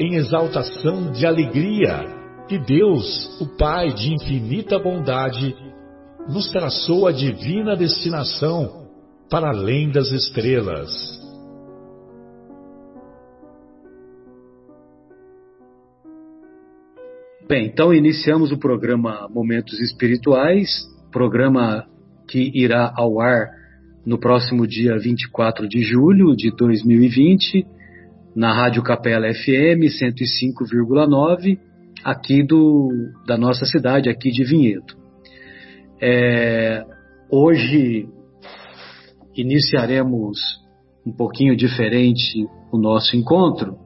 em exaltação de alegria, que Deus, o Pai de infinita bondade, nos traçou a divina destinação para além das estrelas. Bem, então iniciamos o programa Momentos Espirituais, programa que irá ao ar no próximo dia 24 de julho de 2020, na Rádio Capela FM 105,9, aqui do, da nossa cidade, aqui de Vinhedo. É, hoje iniciaremos um pouquinho diferente o nosso encontro.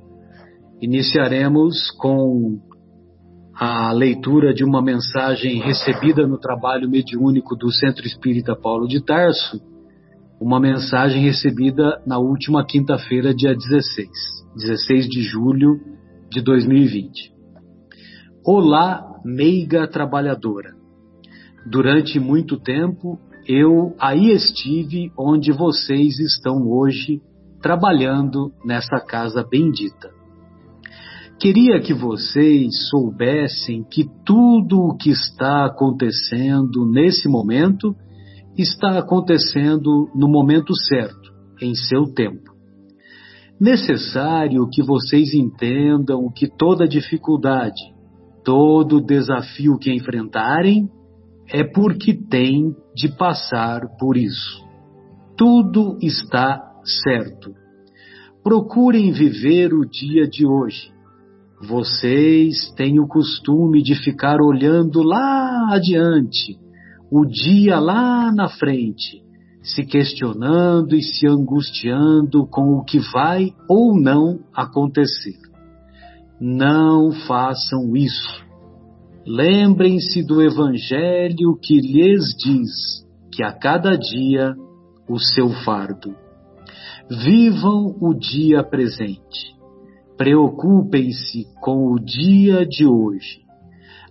Iniciaremos com a leitura de uma mensagem recebida no trabalho mediúnico do Centro Espírita Paulo de Tarso, uma mensagem recebida na última quinta-feira, dia 16, 16 de julho de 2020. Olá, meiga trabalhadora. Durante muito tempo eu aí estive onde vocês estão hoje, trabalhando nessa casa bendita. Queria que vocês soubessem que tudo o que está acontecendo nesse momento está acontecendo no momento certo, em seu tempo. Necessário que vocês entendam que toda dificuldade, todo desafio que enfrentarem é porque tem de passar por isso. Tudo está certo. Procurem viver o dia de hoje vocês têm o costume de ficar olhando lá adiante, o dia lá na frente, se questionando e se angustiando com o que vai ou não acontecer. Não façam isso. Lembrem-se do Evangelho que lhes diz que a cada dia o seu fardo. Vivam o dia presente Preocupem-se com o dia de hoje.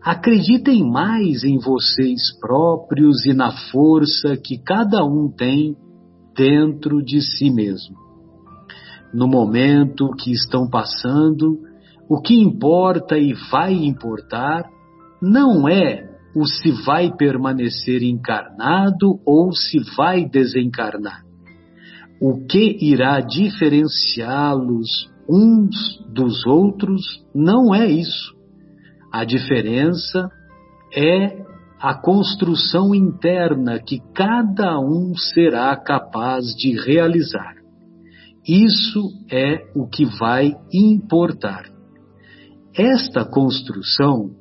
Acreditem mais em vocês próprios e na força que cada um tem dentro de si mesmo. No momento que estão passando, o que importa e vai importar não é o se vai permanecer encarnado ou se vai desencarnar. O que irá diferenciá-los uns dos outros não é isso. A diferença é a construção interna que cada um será capaz de realizar. Isso é o que vai importar. Esta construção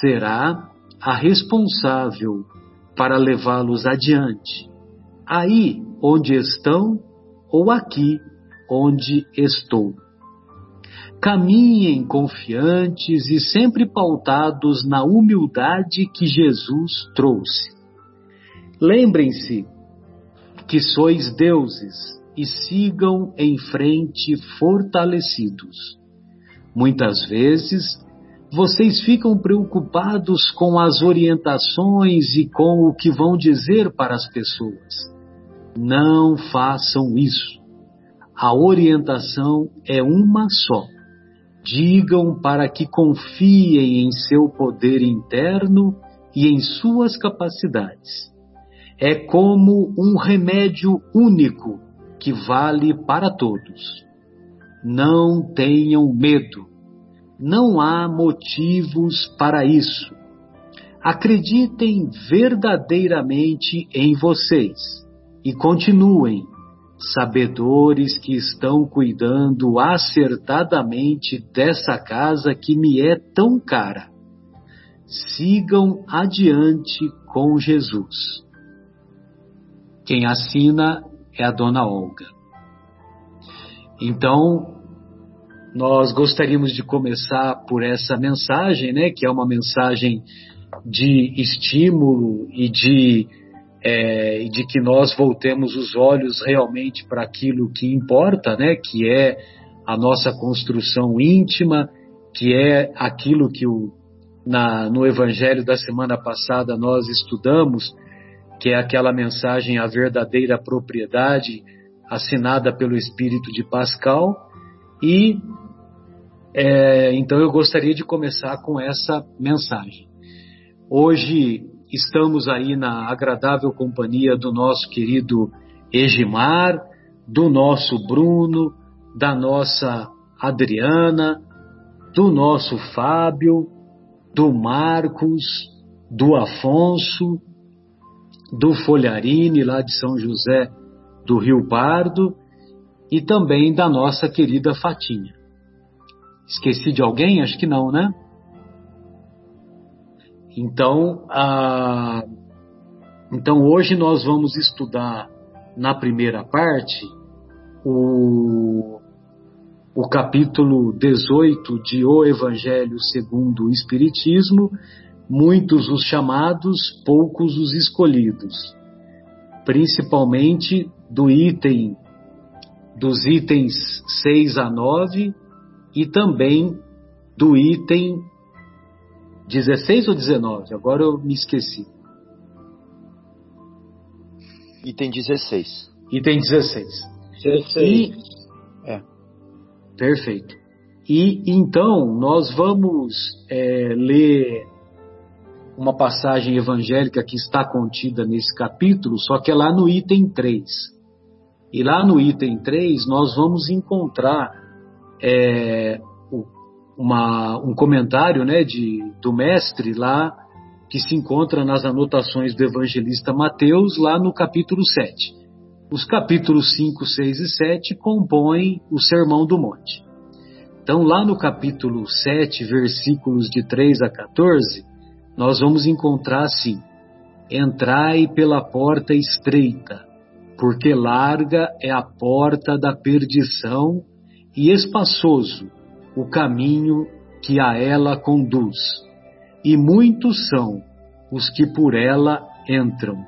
será a responsável para levá-los adiante, aí onde estão ou aqui onde estou. Caminhem confiantes e sempre pautados na humildade que Jesus trouxe. Lembrem-se que sois deuses e sigam em frente fortalecidos. Muitas vezes, vocês ficam preocupados com as orientações e com o que vão dizer para as pessoas. Não façam isso. A orientação é uma só digam para que confiem em seu poder interno e em suas capacidades. É como um remédio único que vale para todos. Não tenham medo. Não há motivos para isso. acreditem verdadeiramente em vocês e continuem, sabedores que estão cuidando acertadamente dessa casa que me é tão cara. Sigam adiante com Jesus. Quem assina é a dona Olga. Então, nós gostaríamos de começar por essa mensagem, né, que é uma mensagem de estímulo e de, é, de que nós voltemos os olhos realmente para aquilo que importa, né, que é a nossa construção íntima, que é aquilo que o, na, no Evangelho da semana passada nós estudamos, que é aquela mensagem, a verdadeira propriedade, assinada pelo Espírito de Pascal, e é, então eu gostaria de começar com essa mensagem. Hoje estamos aí na agradável companhia do nosso querido Egimar, do nosso Bruno, da nossa Adriana, do nosso Fábio, do Marcos, do Afonso, do Folharini, lá de São José do Rio Pardo, e também da nossa querida Fatinha. Esqueci de alguém? Acho que não, né? Então, a... então hoje nós vamos estudar na primeira parte o, o capítulo 18 de O Evangelho segundo o Espiritismo, muitos os chamados, poucos os escolhidos, principalmente do item dos itens 6 a 9 e também do item 16 ou 19? Agora eu me esqueci. Item 16. Item 16. 16. E, é. Perfeito. E então nós vamos é, ler uma passagem evangélica que está contida nesse capítulo, só que é lá no item 3. E lá no item 3 nós vamos encontrar é, uma, um comentário né, de, do mestre lá, que se encontra nas anotações do evangelista Mateus, lá no capítulo 7. Os capítulos 5, 6 e 7 compõem o Sermão do Monte. Então, lá no capítulo 7, versículos de 3 a 14, nós vamos encontrar assim: Entrai pela porta estreita, porque larga é a porta da perdição e espaçoso o caminho que a ela conduz, e muitos são os que por ela entram.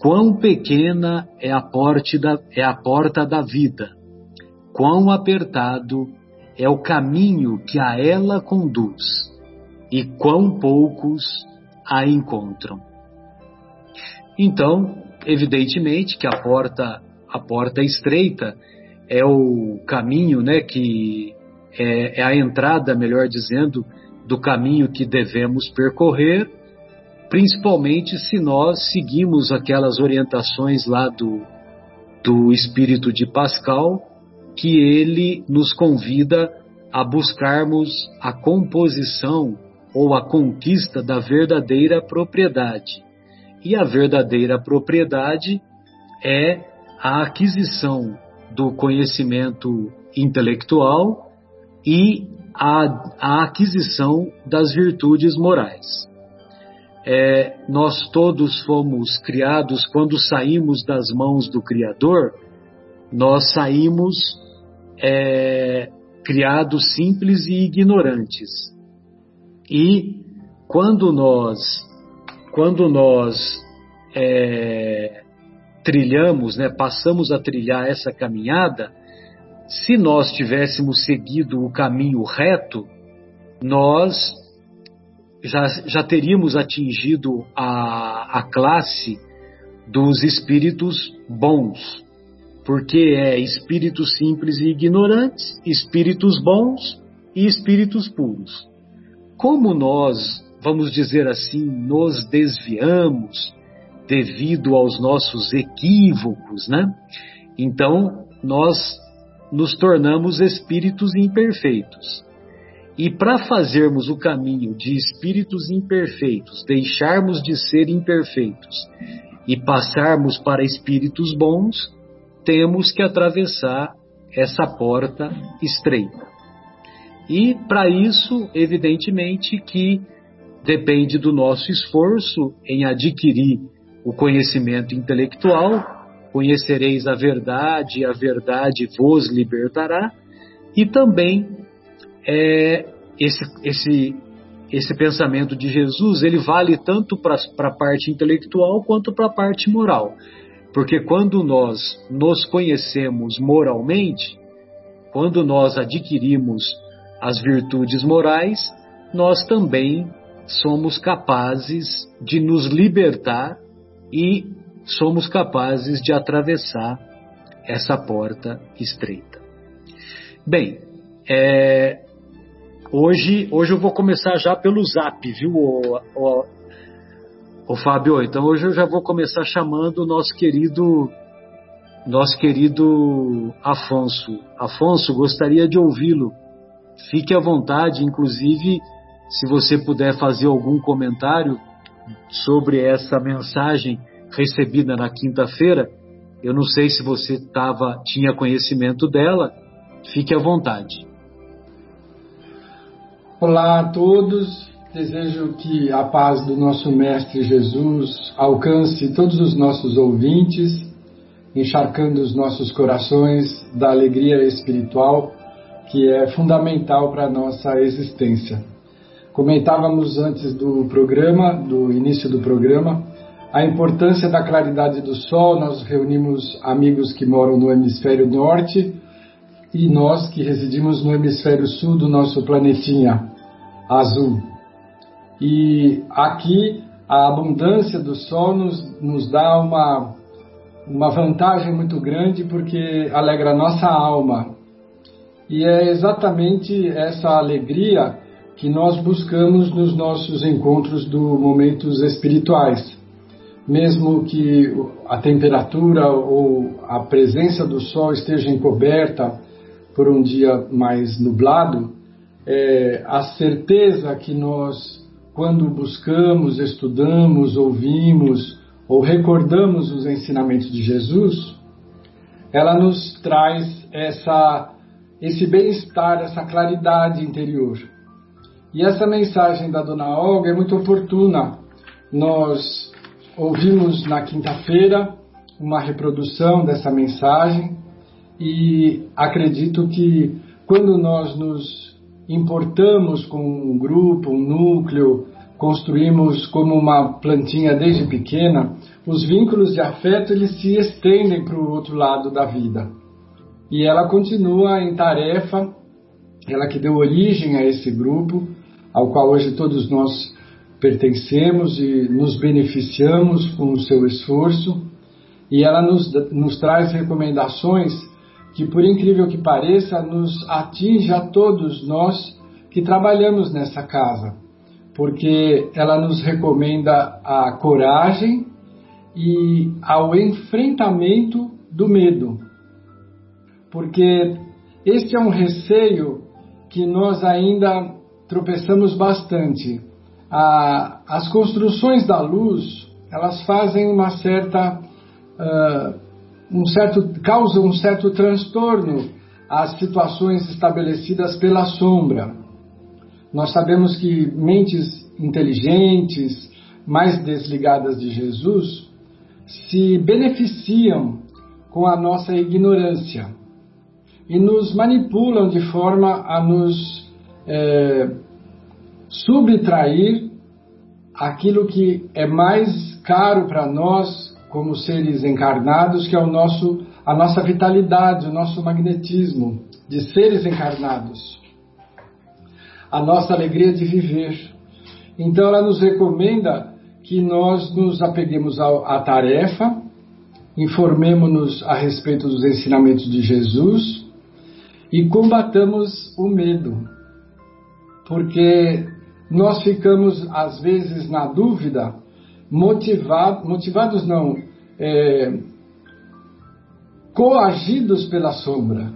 Quão pequena é a, porta da, é a porta da vida, quão apertado é o caminho que a ela conduz, e quão poucos a encontram. Então, evidentemente que a porta, a porta estreita é o caminho, né, que é, é a entrada, melhor dizendo, do caminho que devemos percorrer, principalmente se nós seguimos aquelas orientações lá do, do Espírito de Pascal, que ele nos convida a buscarmos a composição ou a conquista da verdadeira propriedade. E a verdadeira propriedade é a aquisição do conhecimento intelectual e a, a aquisição das virtudes morais. É, nós todos fomos criados, quando saímos das mãos do Criador, nós saímos é, criados simples e ignorantes. E quando nós, quando nós é, trilhamos, né, passamos a trilhar essa caminhada, se nós tivéssemos seguido o caminho reto, nós já, já teríamos atingido a, a classe dos espíritos bons, porque é espíritos simples e ignorantes, espíritos bons e espíritos puros. Como nós, vamos dizer assim, nos desviamos devido aos nossos equívocos, né? Então, nós nos tornamos espíritos imperfeitos. E para fazermos o caminho de espíritos imperfeitos, deixarmos de ser imperfeitos e passarmos para espíritos bons, temos que atravessar essa porta estreita. E para isso, evidentemente, que depende do nosso esforço em adquirir o conhecimento intelectual, conhecereis a verdade, a verdade vos libertará, e também é, esse, esse, esse pensamento de Jesus ele vale tanto para a parte intelectual quanto para a parte moral. Porque quando nós nos conhecemos moralmente, quando nós adquirimos as virtudes morais, nós também somos capazes de nos libertar e somos capazes de atravessar essa porta estreita. Bem, é, hoje, hoje eu vou começar já pelo zap, viu, o, o, o Fábio? Então hoje eu já vou começar chamando o nosso querido nosso querido Afonso. Afonso, gostaria de ouvi-lo. Fique à vontade, inclusive, se você puder fazer algum comentário sobre essa mensagem recebida na quinta-feira. Eu não sei se você tava, tinha conhecimento dela. Fique à vontade. Olá a todos. Desejo que a paz do nosso Mestre Jesus alcance todos os nossos ouvintes encharcando os nossos corações da alegria espiritual que é fundamental para a nossa existência. Comentávamos antes do programa, do início do programa, a importância da claridade do sol. Nós reunimos amigos que moram no hemisfério norte e nós que residimos no hemisfério sul do nosso planetinha azul. E aqui a abundância do sol nos, nos dá uma uma vantagem muito grande porque alegra a nossa alma. E é exatamente essa alegria que nós buscamos nos nossos encontros do momentos espirituais. Mesmo que a temperatura ou a presença do sol esteja encoberta por um dia mais nublado, é, a certeza que nós, quando buscamos, estudamos, ouvimos, ou recordamos os ensinamentos de Jesus, ela nos traz essa, esse bem-estar, essa claridade interior. E essa mensagem da Dona Olga é muito oportuna. Nós ouvimos na quinta-feira uma reprodução dessa mensagem e acredito que quando nós nos importamos com um grupo, um núcleo, construímos como uma plantinha desde pequena, os vínculos de afeto eles se estendem para o outro lado da vida. E ela continua em tarefa, ela que deu origem a esse grupo, ao qual hoje todos nós pertencemos e nos beneficiamos com o seu esforço, e ela nos, nos traz recomendações que, por incrível que pareça, nos atinge a todos nós que trabalhamos nessa casa porque ela nos recomenda a coragem e ao enfrentamento do medo. Porque este é um receio que nós ainda tropeçamos bastante. As construções da luz, elas fazem uma certa, um certo, causam um certo transtorno às situações estabelecidas pela sombra. Nós sabemos que mentes inteligentes, mais desligadas de Jesus, se beneficiam com a nossa ignorância e nos manipulam de forma a nos subtrair aquilo que é mais caro para nós como seres encarnados, que é o nosso, a nossa vitalidade, o nosso magnetismo de seres encarnados a nossa alegria de viver. Então ela nos recomenda que nós nos apeguemos à tarefa, informemos-nos a respeito dos ensinamentos de Jesus e combatamos o medo. Porque nós ficamos, às vezes, na dúvida, motivado, motivados não, é, coagidos pela sombra.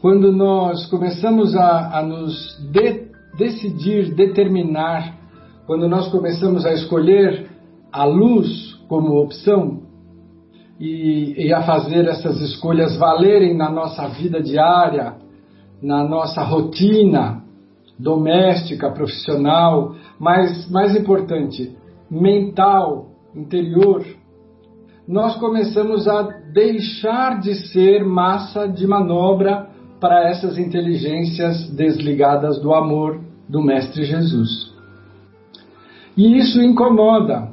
quando nós começamos a, a nos de, decidir, determinar, quando nós começamos a escolher a luz como opção e, e a fazer essas escolhas valerem na nossa vida diária, na nossa rotina doméstica, profissional, mas mais importante, mental, interior, nós começamos a deixar de ser massa de manobra para essas inteligências desligadas do amor do Mestre Jesus. E isso incomoda.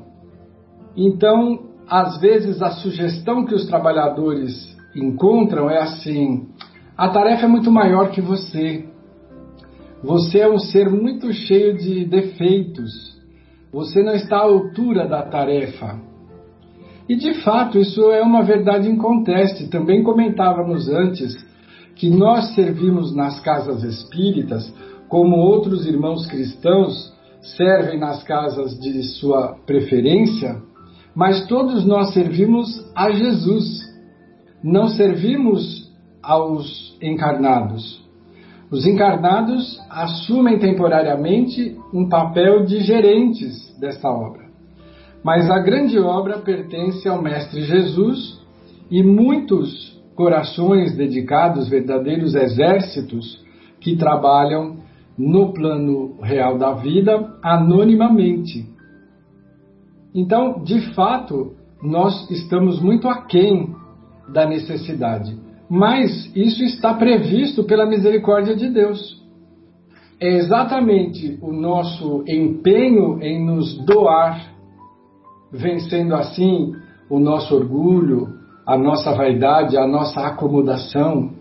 Então, às vezes, a sugestão que os trabalhadores encontram é assim: a tarefa é muito maior que você. Você é um ser muito cheio de defeitos. Você não está à altura da tarefa. E de fato, isso é uma verdade inconteste. Também comentávamos antes que nós servimos nas casas espíritas, como outros irmãos cristãos servem nas casas de sua preferência, mas todos nós servimos a Jesus. Não servimos aos encarnados. Os encarnados assumem temporariamente um papel de gerentes desta obra. Mas a grande obra pertence ao Mestre Jesus e muitos corações dedicados, verdadeiros exércitos que trabalham no plano real da vida anonimamente. Então, de fato, nós estamos muito aquém da necessidade, mas isso está previsto pela misericórdia de Deus. É exatamente o nosso empenho em nos doar, vencendo assim o nosso orgulho, a nossa vaidade, a nossa acomodação,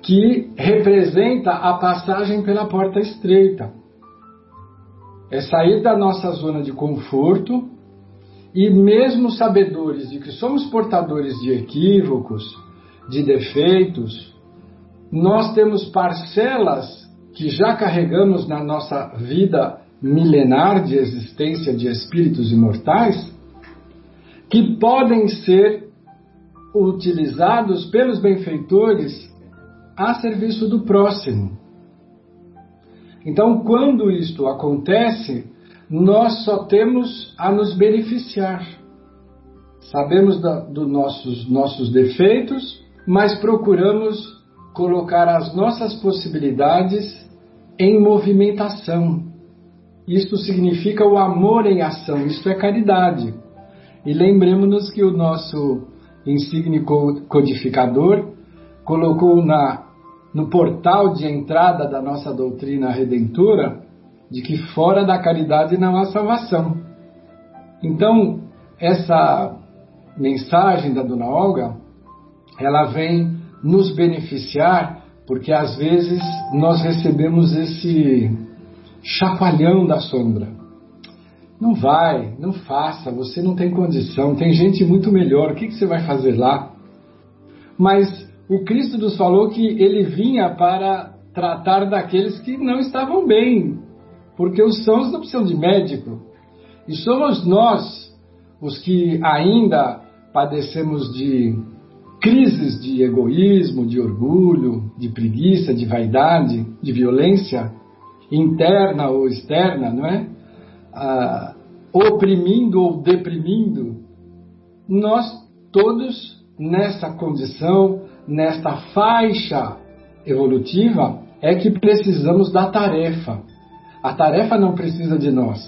que representa a passagem pela porta estreita. É sair da nossa zona de conforto e, mesmo sabedores de que somos portadores de equívocos, de defeitos, nós temos parcelas que já carregamos na nossa vida milenar de existência de espíritos imortais que podem ser utilizados pelos benfeitores a serviço do próximo. Então, quando isto acontece, nós só temos a nos beneficiar. Sabemos dos do nossos, nossos defeitos, mas procuramos colocar as nossas possibilidades em movimentação. Isto significa o amor em ação, isto é caridade. E lembremos-nos que o nosso insigne codificador, colocou na, no portal de entrada da nossa doutrina redentora de que fora da caridade não há salvação. Então, essa mensagem da Dona Olga, ela vem nos beneficiar, porque às vezes nós recebemos esse chacoalhão da sombra. Não vai, não faça, você não tem condição, tem gente muito melhor, o que, que você vai fazer lá? Mas o Cristo nos falou que ele vinha para tratar daqueles que não estavam bem, porque os sãos não precisam de médico. E somos nós os que ainda padecemos de crises de egoísmo, de orgulho, de preguiça, de vaidade, de violência interna ou externa, não é? ah, oprimindo ou deprimindo, nós todos nessa condição, nesta faixa evolutiva, é que precisamos da tarefa. A tarefa não precisa de nós,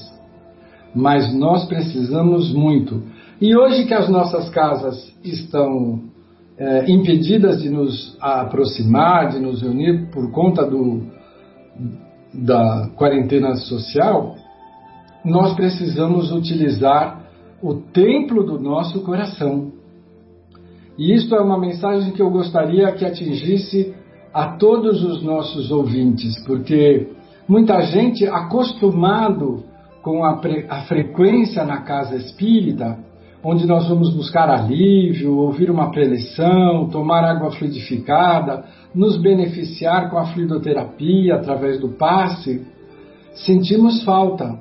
mas nós precisamos muito. E hoje que as nossas casas estão é, impedidas de nos aproximar, de nos reunir por conta do, da quarentena social, nós precisamos utilizar o templo do nosso coração. E isto é uma mensagem que eu gostaria que atingisse a todos os nossos ouvintes, porque muita gente acostumado com a, a frequência na casa espírita, onde nós vamos buscar alívio, ouvir uma preleção, tomar água fluidificada, nos beneficiar com a fluidoterapia através do passe, sentimos falta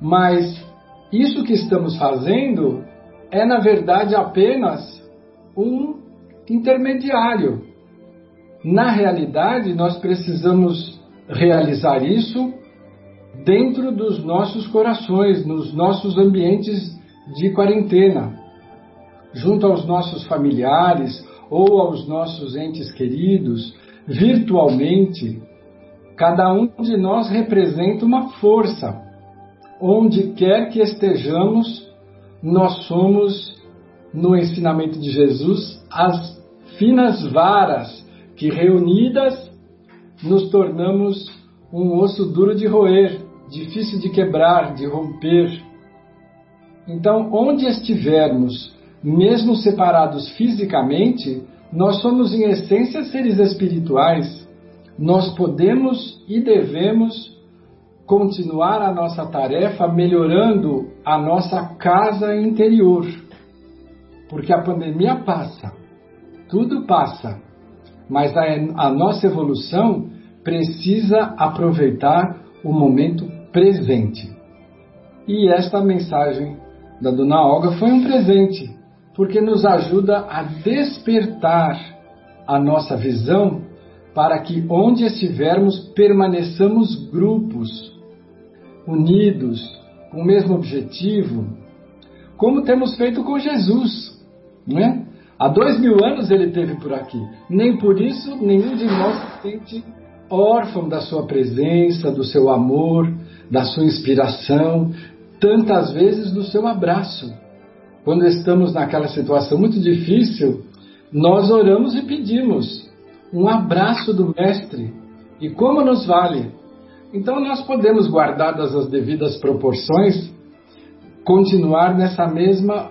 mas isso que estamos fazendo é, na verdade, apenas um intermediário. na realidade, nós precisamos realizar isso dentro dos nossos corações, nos nossos ambientes de quarentena, junto aos nossos familiares ou aos nossos entes queridos, virtualmente. Cada um de nós representa uma força. Onde quer que estejamos, nós somos, no ensinamento de Jesus, as finas varas que reunidas nos tornamos um osso duro de roer, difícil de quebrar, de romper. Então, onde estivermos, mesmo separados fisicamente, nós somos em essência seres espirituais. Nós podemos e devemos continuar a nossa tarefa melhorando a nossa casa interior. Porque a pandemia passa, tudo passa mas a, a nossa evolução precisa aproveitar o momento presente. E esta mensagem da Dona Olga foi um presente, porque nos ajuda a despertar a nossa visão para que onde estivermos permaneçamos grupos, unidos, com o mesmo objetivo, como temos feito com Jesus, não é? Há dois mil anos ele teve por aqui. Nem por isso nenhum de nós se sente órfão da sua presença, do seu amor, da sua inspiração, tantas vezes do seu abraço. Quando estamos naquela situação muito difícil, nós oramos e pedimos um abraço do Mestre. E como nos vale? Então nós podemos, guardadas as devidas proporções, continuar nessa mesma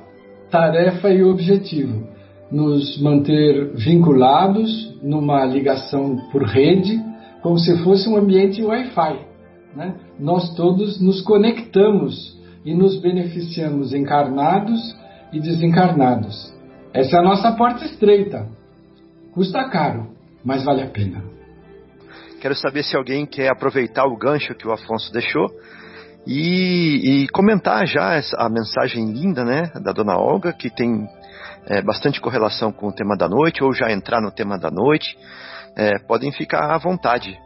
tarefa e objetivo nos manter vinculados numa ligação por rede, como se fosse um ambiente Wi-Fi. Né? Nós todos nos conectamos e nos beneficiamos encarnados e desencarnados. Essa é a nossa porta estreita. Custa caro, mas vale a pena. Quero saber se alguém quer aproveitar o gancho que o Afonso deixou e, e comentar já essa, a mensagem linda né, da dona Olga, que tem é, bastante correlação com o tema da noite, ou já entrar no tema da noite, é, podem ficar à vontade.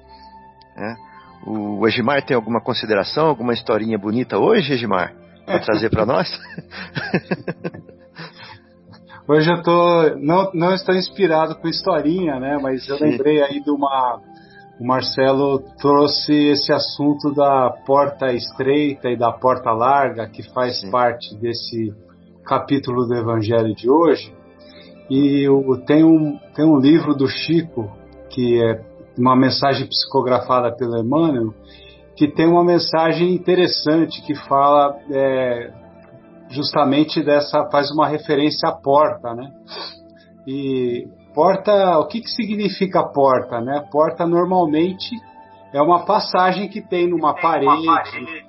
Né? O Egimar tem alguma consideração, alguma historinha bonita hoje, Egimar, para trazer para nós? Hoje eu tô não, não estou inspirado com historinha, né? Mas eu Sim. lembrei aí de uma o Marcelo trouxe esse assunto da porta estreita e da porta larga que faz Sim. parte desse capítulo do Evangelho de hoje. E tem um, tem um livro do Chico, que é uma mensagem psicografada pelo Emmanuel, que tem uma mensagem interessante que fala é, justamente dessa, faz uma referência à porta, né? E porta, o que, que significa porta, né? Porta normalmente é uma passagem que tem numa parede,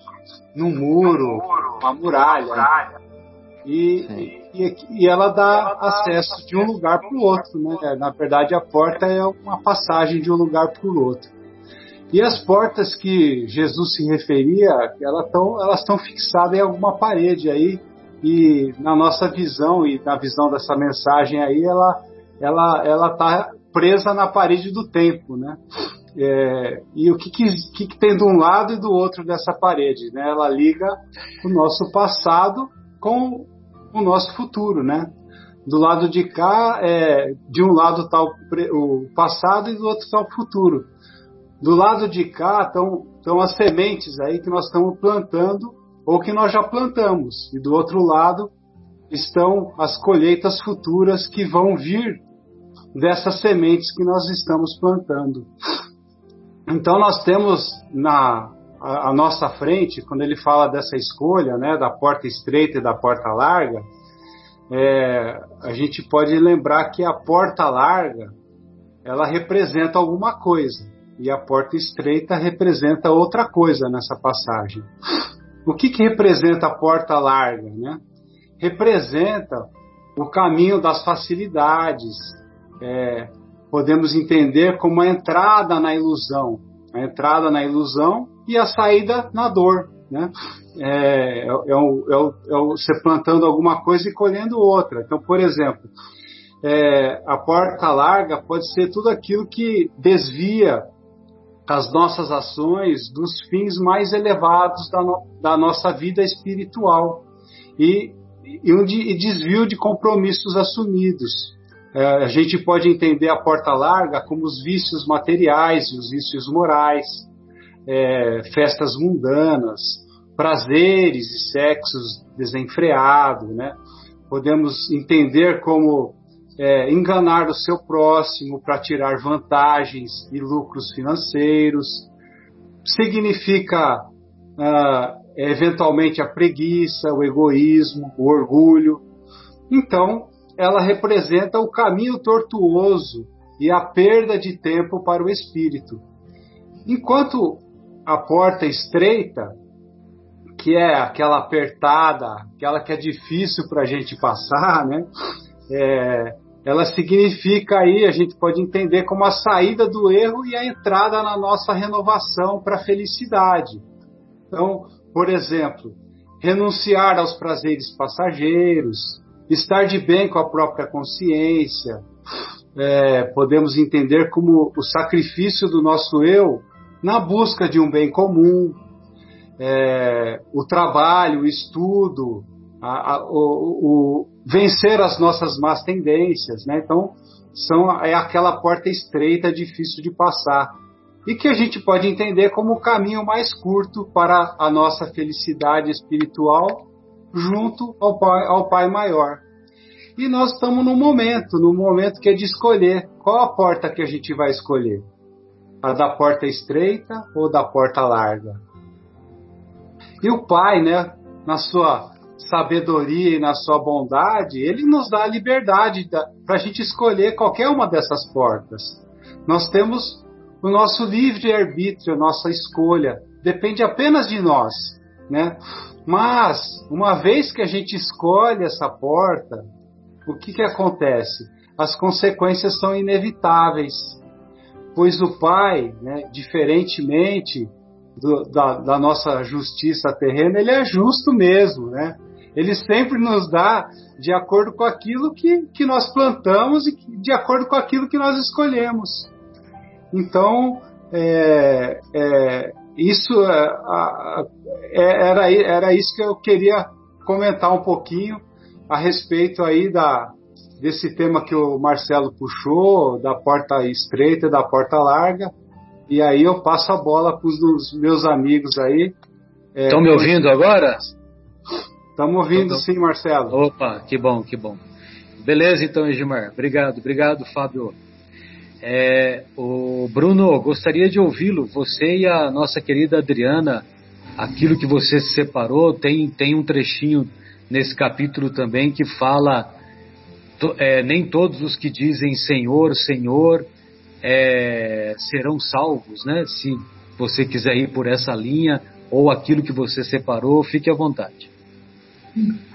num muro, uma muralha. E, e, e, ela dá acesso de um lugar para o outro, né? Na verdade, a porta é uma passagem de um lugar para o outro. E as portas que Jesus se referia, elas estão elas estão fixadas em alguma parede aí, e na nossa visão e na visão dessa mensagem aí, ela ela ela está presa na parede do tempo, né? É, e o que, que, que, tem de um lado e do outro dessa parede? Né? Ela liga o nosso passado com o nosso futuro, né? Do lado de cá, é, de um lado está o, o, passado e do outro está o futuro. Do lado de cá estão as sementes aí que nós estamos plantando ou que nós já plantamos. E do outro lado estão as colheitas futuras que vão vir dessas sementes que nós estamos plantando. Então nós temos na à nossa frente, quando ele fala dessa escolha, né, da porta estreita e da porta larga, é, a gente pode lembrar que a porta larga ela representa alguma coisa e a porta estreita representa outra coisa nessa passagem. O que, que representa a porta larga? Né? Representa o caminho das facilidades. É, podemos entender como a entrada na ilusão. A entrada na ilusão e a saída na dor. Né? É, é, é, o, é, é você plantando alguma coisa e colhendo outra. Então, por exemplo, é, a porta larga pode ser tudo aquilo que desvia as nossas ações dos fins mais elevados da, no, da nossa vida espiritual e, e um de, e desvio de compromissos assumidos. É, a gente pode entender a porta larga como os vícios materiais e os vícios morais, é, festas mundanas, prazeres e sexos desenfreados, né? Podemos entender como é, enganar o seu próximo para tirar vantagens e lucros financeiros. Significa ah, eventualmente a preguiça, o egoísmo, o orgulho. Então, ela representa o caminho tortuoso e a perda de tempo para o espírito. Enquanto a porta estreita, que é aquela apertada, aquela que é difícil para a gente passar, né? É, ela significa aí, a gente pode entender como a saída do erro e a entrada na nossa renovação para a felicidade. Então, por exemplo, renunciar aos prazeres passageiros, estar de bem com a própria consciência, é, podemos entender como o sacrifício do nosso eu na busca de um bem comum, é, o trabalho, o estudo, a, a, o, o, vencer as nossas más tendências, né? Então, são, é aquela porta estreita, difícil de passar. E que a gente pode entender como o caminho mais curto para a nossa felicidade espiritual junto ao Pai, ao pai Maior. E nós estamos no momento, no momento que é de escolher qual a porta que a gente vai escolher. A da porta estreita ou da porta larga? E o Pai, né, na sua sabedoria e na sua bondade, ele nos dá a liberdade para a gente escolher qualquer uma dessas portas. Nós temos o nosso livre-arbítrio, nossa escolha, depende apenas de nós, né? Mas, uma vez que a gente escolhe essa porta, o que, que acontece? As consequências são inevitáveis, pois o Pai, né, diferentemente do, da, da, nossa justiça terrena, ele é justo mesmo, né? Ele sempre nos dá de acordo com aquilo que, que nós plantamos e de acordo com aquilo que nós escolhemos. Então, é, é, isso é, é, era, era isso que eu queria comentar um pouquinho a respeito aí da, desse tema que o Marcelo puxou, da porta estreita e da porta larga. E aí eu passo a bola para os meus amigos aí. Estão é, me ouvindo agora? Estamos ouvindo então, sim, Marcelo. Opa, que bom, que bom. Beleza então, Edmar. Obrigado, obrigado, Fábio. É, o Bruno, gostaria de ouvi-lo. Você e a nossa querida Adriana, aquilo que você se separou, tem, tem um trechinho nesse capítulo também que fala: to, é, nem todos os que dizem Senhor, Senhor é, serão salvos, né? Se você quiser ir por essa linha ou aquilo que você separou, fique à vontade.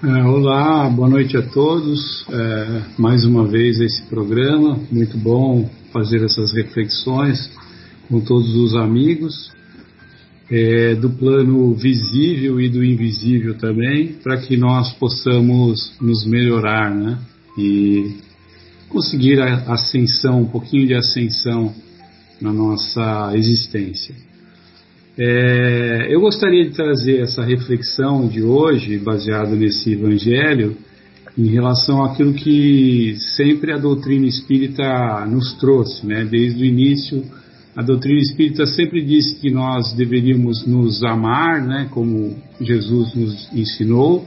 É, olá, boa noite a todos. É, mais uma vez esse programa, muito bom fazer essas reflexões com todos os amigos, é, do plano visível e do invisível também, para que nós possamos nos melhorar, né? E conseguir a ascensão, um pouquinho de ascensão na nossa existência. É, eu gostaria de trazer essa reflexão de hoje, baseada nesse evangelho, em relação àquilo que sempre a doutrina espírita nos trouxe, né? Desde o início, a doutrina espírita sempre disse que nós deveríamos nos amar, né? Como Jesus nos ensinou,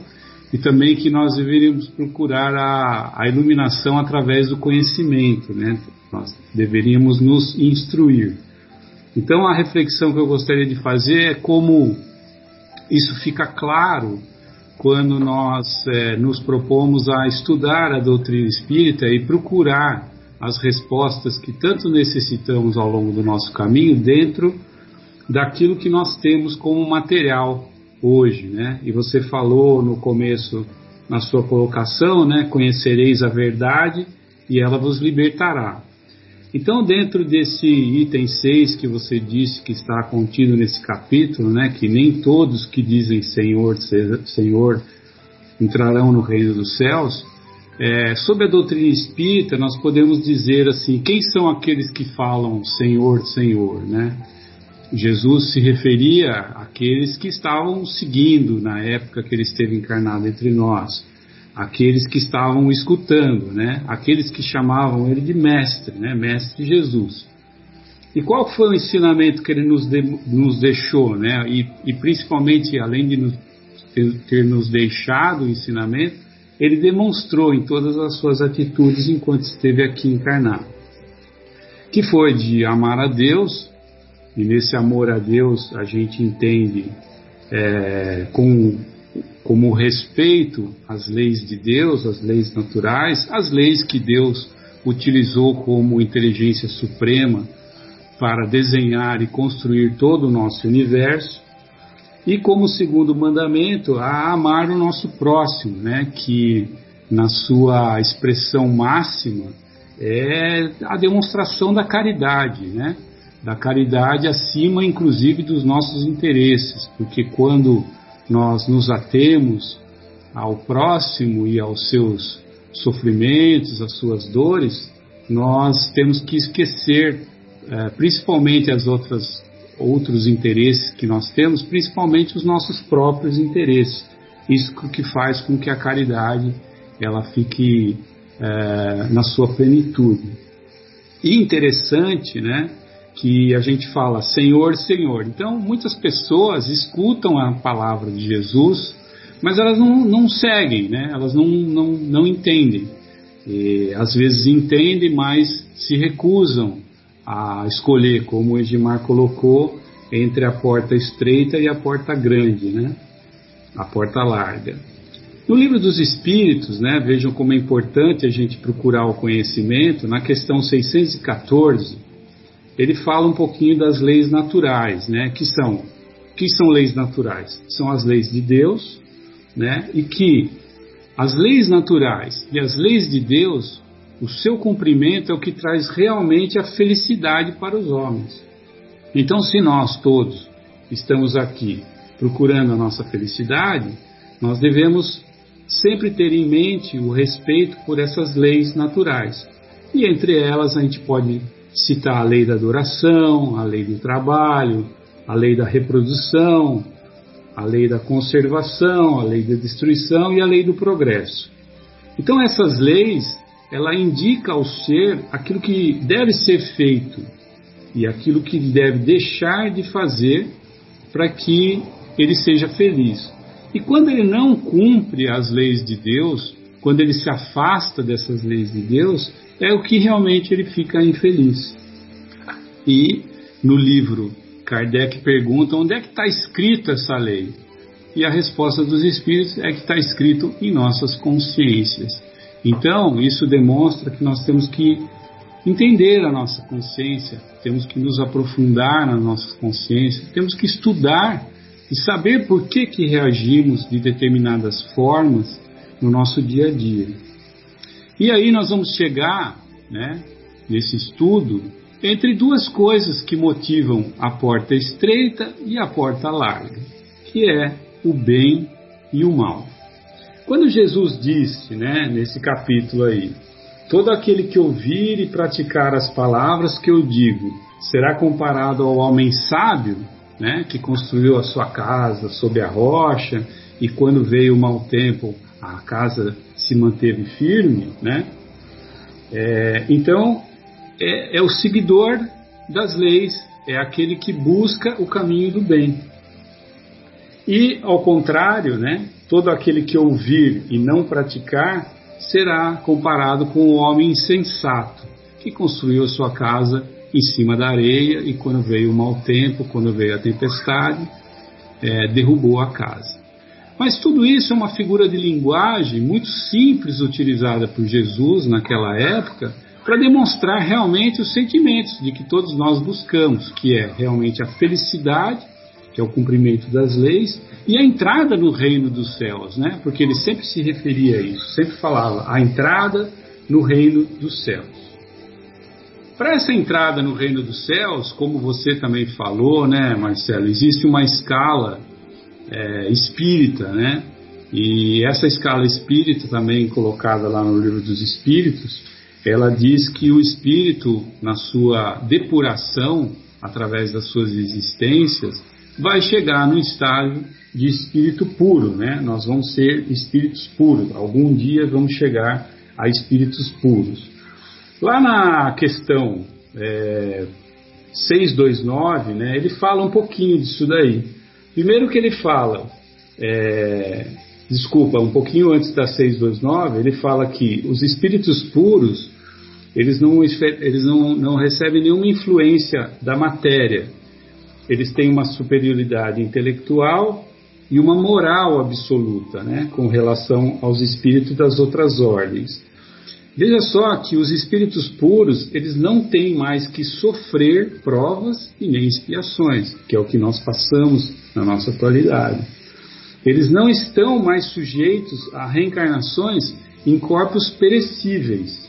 e também que nós deveríamos procurar a, a iluminação através do conhecimento, né? Nós deveríamos nos instruir. Então a reflexão que eu gostaria de fazer é como isso fica claro quando nós é, nos propomos a estudar a doutrina espírita e procurar as respostas que tanto necessitamos ao longo do nosso caminho dentro daquilo que nós temos como material hoje, né? E você falou no começo na sua colocação, né? Conhecereis a verdade e ela vos libertará. Então, dentro desse item 6 que você disse que está contido nesse capítulo, né, que nem todos que dizem Senhor, Senhor entrarão no reino dos céus, É, sobre a doutrina espírita, nós podemos dizer assim: quem são aqueles que falam Senhor, Senhor, né? Jesus se referia àqueles que estavam seguindo na época que ele esteve encarnado entre nós, aqueles que estavam escutando, né? Aqueles que chamavam ele de mestre, né? Mestre Jesus. E qual foi o ensinamento que ele nos, de, nos deixou, né? E, e, principalmente, além de nos, ter, ter nos deixado o ensinamento, ele demonstrou em todas as suas atitudes enquanto esteve aqui encarnado. Que foi de amar a Deus, e nesse amor a Deus a gente entende é, com, como respeito às leis de Deus, às leis naturais, as leis que Deus utilizou como inteligência suprema para desenhar e construir todo o nosso universo. E como segundo mandamento, a amar o nosso próximo, né, que na sua expressão máxima é a demonstração da caridade, né, da caridade acima inclusive dos nossos interesses, porque quando nós nos atemos ao próximo e aos seus sofrimentos, às suas dores, nós temos que esquecer é, principalmente as outras outros interesses que nós temos, principalmente os nossos próprios interesses. Isso que faz com que a caridade ela fique é, na sua plenitude. E interessante, né, que a gente fala Senhor, Senhor. Então, muitas pessoas escutam a palavra de Jesus, mas elas não, não seguem, né? Elas não, não, não entendem. E, às vezes entendem, mas se recusam a escolher, como o Edmar colocou, entre a porta estreita e a porta grande, né? A porta larga. No livro dos Espíritos, né, vejam como é importante a gente procurar o conhecimento, na questão 614, ele fala um pouquinho das leis naturais, né, que são que são leis naturais? São as leis de Deus, né, e que as leis naturais e as leis de Deus o seu cumprimento é o que traz realmente a felicidade para os homens. Então, se nós todos estamos aqui procurando a nossa felicidade, nós devemos sempre ter em mente o respeito por essas leis naturais. E entre elas a gente pode citar a lei da adoração, a lei do trabalho, a lei da reprodução, a lei da conservação, a lei da destruição e a lei do progresso. Então essas leis ela indica ao ser aquilo que deve ser feito e aquilo que deve deixar de fazer para que ele seja feliz. E quando ele não cumpre as leis de Deus, quando ele se afasta dessas leis de Deus, é o que realmente ele fica infeliz. E no livro, Kardec pergunta onde é que está escrita essa lei? E a resposta dos Espíritos é que está escrito em nossas consciências. Então, isso demonstra que nós temos que entender a nossa consciência, temos que nos aprofundar na nossa consciência, temos que estudar e saber por que, que reagimos de determinadas formas no nosso dia a dia. E aí nós vamos chegar, né, nesse estudo, entre duas coisas que motivam a porta estreita e a porta larga, que é o bem e o mal. Quando Jesus disse, né, nesse capítulo aí, todo aquele que ouvir e praticar as palavras que eu digo será comparado ao homem sábio, né, que construiu a sua casa sob a rocha e quando veio o mau tempo a casa se manteve firme, né? É, então é, é o seguidor das leis, é aquele que busca o caminho do bem. E ao contrário, né, todo aquele que ouvir e não praticar será comparado com o homem insensato que construiu a sua casa em cima da areia e quando veio o mau tempo, quando veio a tempestade, é, derrubou a casa. Mas tudo isso é uma figura de linguagem muito simples utilizada por Jesus naquela época para demonstrar realmente os sentimentos de que todos nós buscamos, que é realmente a felicidade, que é o cumprimento das leis, e a entrada no reino dos céus, né? Porque ele sempre se referia a isso, sempre falava a entrada no reino dos céus. Para essa entrada no reino dos céus, como você também falou, né, Marcelo, existe uma escala é, espírita, né? E essa escala espírita, também colocada lá no livro dos Espíritos, ela diz que o espírito, na sua depuração, através das suas existências, vai chegar no estágio de espírito puro, né? Nós vamos ser espíritos puros. Algum dia vamos chegar a espíritos puros. Lá na questão é, 629, né, ele fala um pouquinho disso daí. Primeiro que ele fala, é, desculpa, um pouquinho antes da 629, ele fala que os espíritos puros, eles não, eles não, não recebem nenhuma influência da matéria. Eles têm uma superioridade intelectual e uma moral absoluta, né, com relação aos espíritos das outras ordens. Veja só que os espíritos puros, eles não têm mais que sofrer provas e nem expiações, que é o que nós passamos na nossa atualidade. Eles não estão mais sujeitos a reencarnações em corpos perecíveis.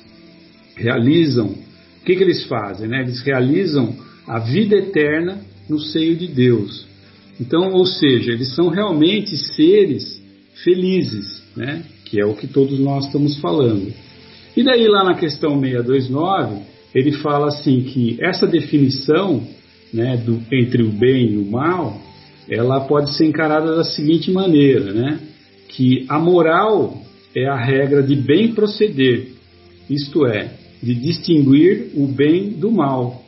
Realizam, o que, que eles fazem? Né? Eles realizam a vida eterna no seio de Deus. Então, ou seja, eles são realmente seres felizes, né? que é o que todos nós estamos falando. E daí lá na questão 629, ele fala assim que essa definição né, do, entre o bem e o mal, ela pode ser encarada da seguinte maneira, né, que a moral é a regra de bem proceder, isto é, de distinguir o bem do mal.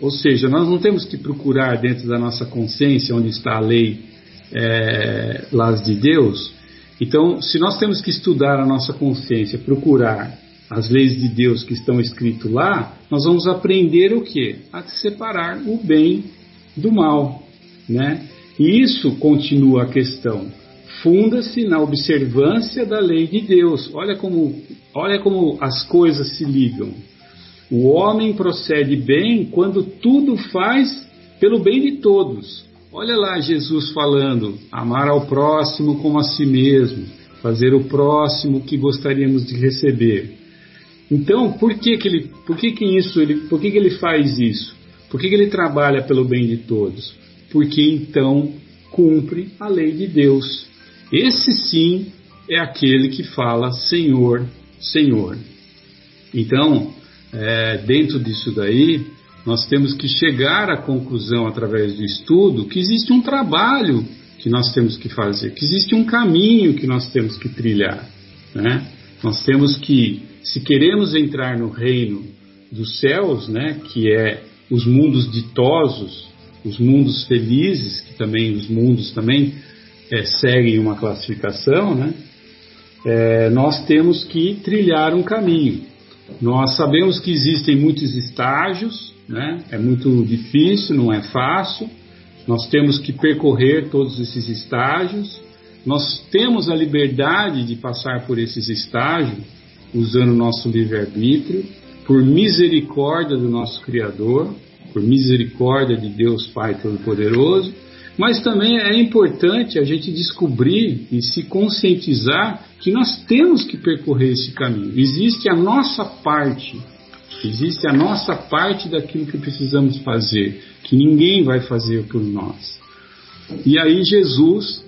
Ou seja, nós não temos que procurar dentro da nossa consciência onde está a lei é, las de Deus. Então, se nós temos que estudar a nossa consciência, procurar as leis de Deus que estão escritas lá, nós vamos aprender o que? A separar o bem do mal, né? Isso continua a questão. Funda-se na observância da lei de Deus. Olha como, olha como as coisas se ligam. O homem procede bem quando tudo faz pelo bem de todos. Olha lá Jesus falando: amar ao próximo como a si mesmo, fazer o próximo que gostaríamos de receber. Então, por que que ele, por que que isso, ele, por que que ele faz isso? Por que que ele trabalha pelo bem de todos? Porque então cumpre a lei de Deus. Esse sim é aquele que fala Senhor, Senhor. Então, é, dentro disso daí, nós temos que chegar à conclusão através do estudo que existe um trabalho que nós temos que fazer, que existe um caminho que nós temos que trilhar. Né? Nós temos que se queremos entrar no reino dos céus, né, que é os mundos ditosos, os mundos felizes, que também os mundos também é, seguem uma classificação, né, é, nós temos que trilhar um caminho. Nós sabemos que existem muitos estágios, né, é muito difícil, não é fácil. Nós temos que percorrer todos esses estágios. Nós temos a liberdade de passar por esses estágios usando o nosso livre-arbítrio, por misericórdia do nosso Criador, por misericórdia de Deus Pai Todo-Poderoso, mas também é importante a gente descobrir e se conscientizar que nós temos que percorrer esse caminho. Existe a nossa parte, existe a nossa parte daquilo que precisamos fazer, que ninguém vai fazer por nós. E aí Jesus,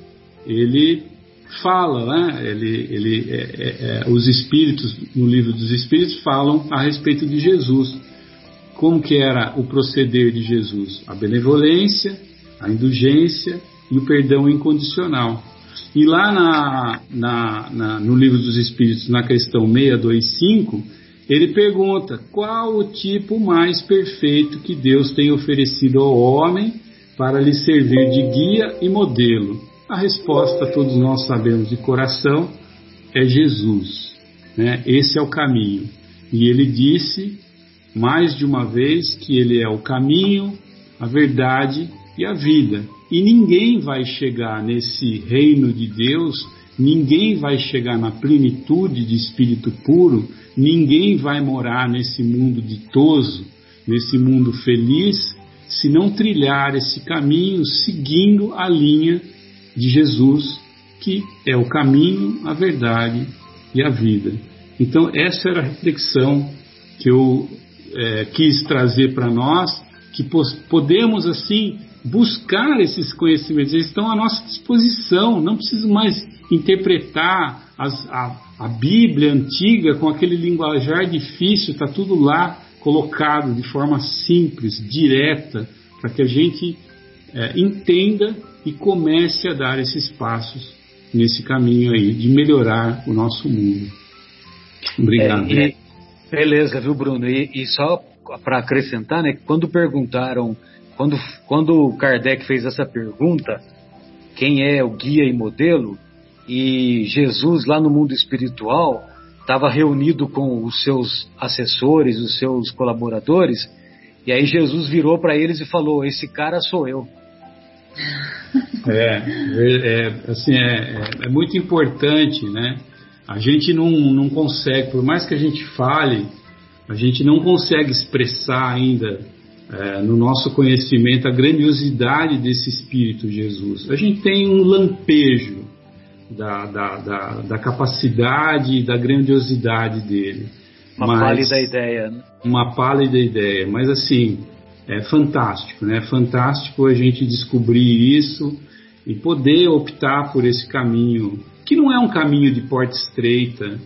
ele fala, né? Ele, ele, é, é, é, os espíritos no livro dos espíritos falam a respeito de Jesus, como que era o proceder de Jesus, a benevolência, a indulgência e o perdão incondicional. E lá na, na, na, no livro dos espíritos, na questão 625, ele pergunta qual o tipo mais perfeito que Deus tem oferecido ao homem para lhe servir de guia e modelo. A resposta, todos nós sabemos de coração, é Jesus. Né? Esse é o caminho. E ele disse mais de uma vez que ele é o caminho, a verdade e a vida. E ninguém vai chegar nesse reino de Deus, ninguém vai chegar na plenitude de espírito puro, ninguém vai morar nesse mundo ditoso, nesse mundo feliz, se não trilhar esse caminho seguindo a linha de Jesus, que é o caminho, a verdade e a vida. Então, essa era a reflexão que eu é, quis trazer para nós que podemos assim buscar esses conhecimentos, eles estão à nossa disposição, não preciso mais interpretar as, a, a Bíblia antiga com aquele linguajar difícil, está tudo lá colocado de forma simples, direta, para que a gente é, entenda e comece a dar esses passos nesse caminho aí de melhorar o nosso mundo. Obrigado. É, beleza, viu, Bruno? E, e só para acrescentar, né, quando perguntaram, quando, quando Kardec fez essa pergunta, quem é o guia e modelo, e Jesus lá no mundo espiritual estava reunido com os seus assessores, os seus colaboradores, e aí Jesus virou para eles e falou: Esse cara sou eu. É, é, é assim, é, é, é, muito importante, né? A gente não, não consegue, por mais que a gente fale, a gente não consegue expressar ainda é, no nosso conhecimento a grandiosidade desse Espírito Jesus. A gente tem um lampejo da, da, da, da capacidade e da grandiosidade dele. Uma mas, pálida ideia. Né? Uma pálida ideia, mas assim, é fantástico, né? É fantástico a gente descobrir isso e poder optar por esse caminho, que não é um caminho de porta estreita.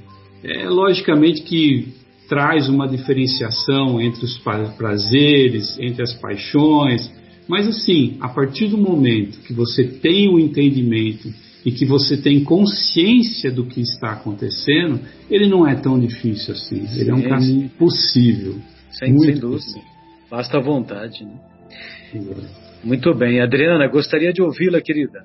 É logicamente que traz uma diferenciação entre os prazeres, entre as paixões, mas assim, a partir do momento que você tem o entendimento e que você tem consciência do que está acontecendo, ele não é tão difícil assim. Sim, ele é um caminho possível. Sem, muito sem dúvida. Possível. Basta a vontade. Né? Muito bem. Adriana, gostaria de ouvi-la, querida.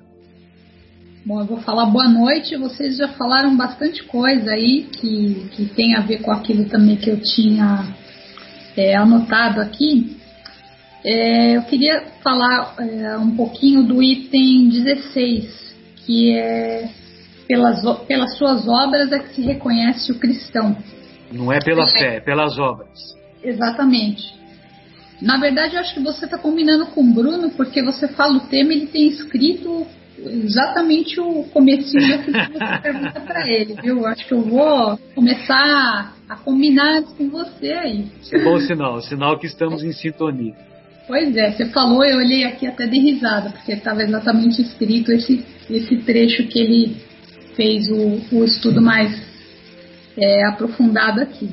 Bom, eu vou falar boa noite. Vocês já falaram bastante coisa aí que, que tem a ver com aquilo também que eu tinha é, anotado aqui. É, eu queria falar é, um pouquinho do item 16, que é pelas, pelas suas obras é que se reconhece o cristão. Não é pela fé, é pelas obras. Exatamente. Na verdade, eu acho que você está combinando com o Bruno, porque você fala o tema, ele tem escrito exatamente o comecinho daquilo que você pergunta para ele, viu? Acho que eu vou começar a combinar com você aí. É bom sinal, sinal que estamos em sintonia. Pois é, você falou, eu olhei aqui até de risada, porque estava exatamente escrito esse, esse trecho que ele fez o, o estudo mais é, aprofundado aqui.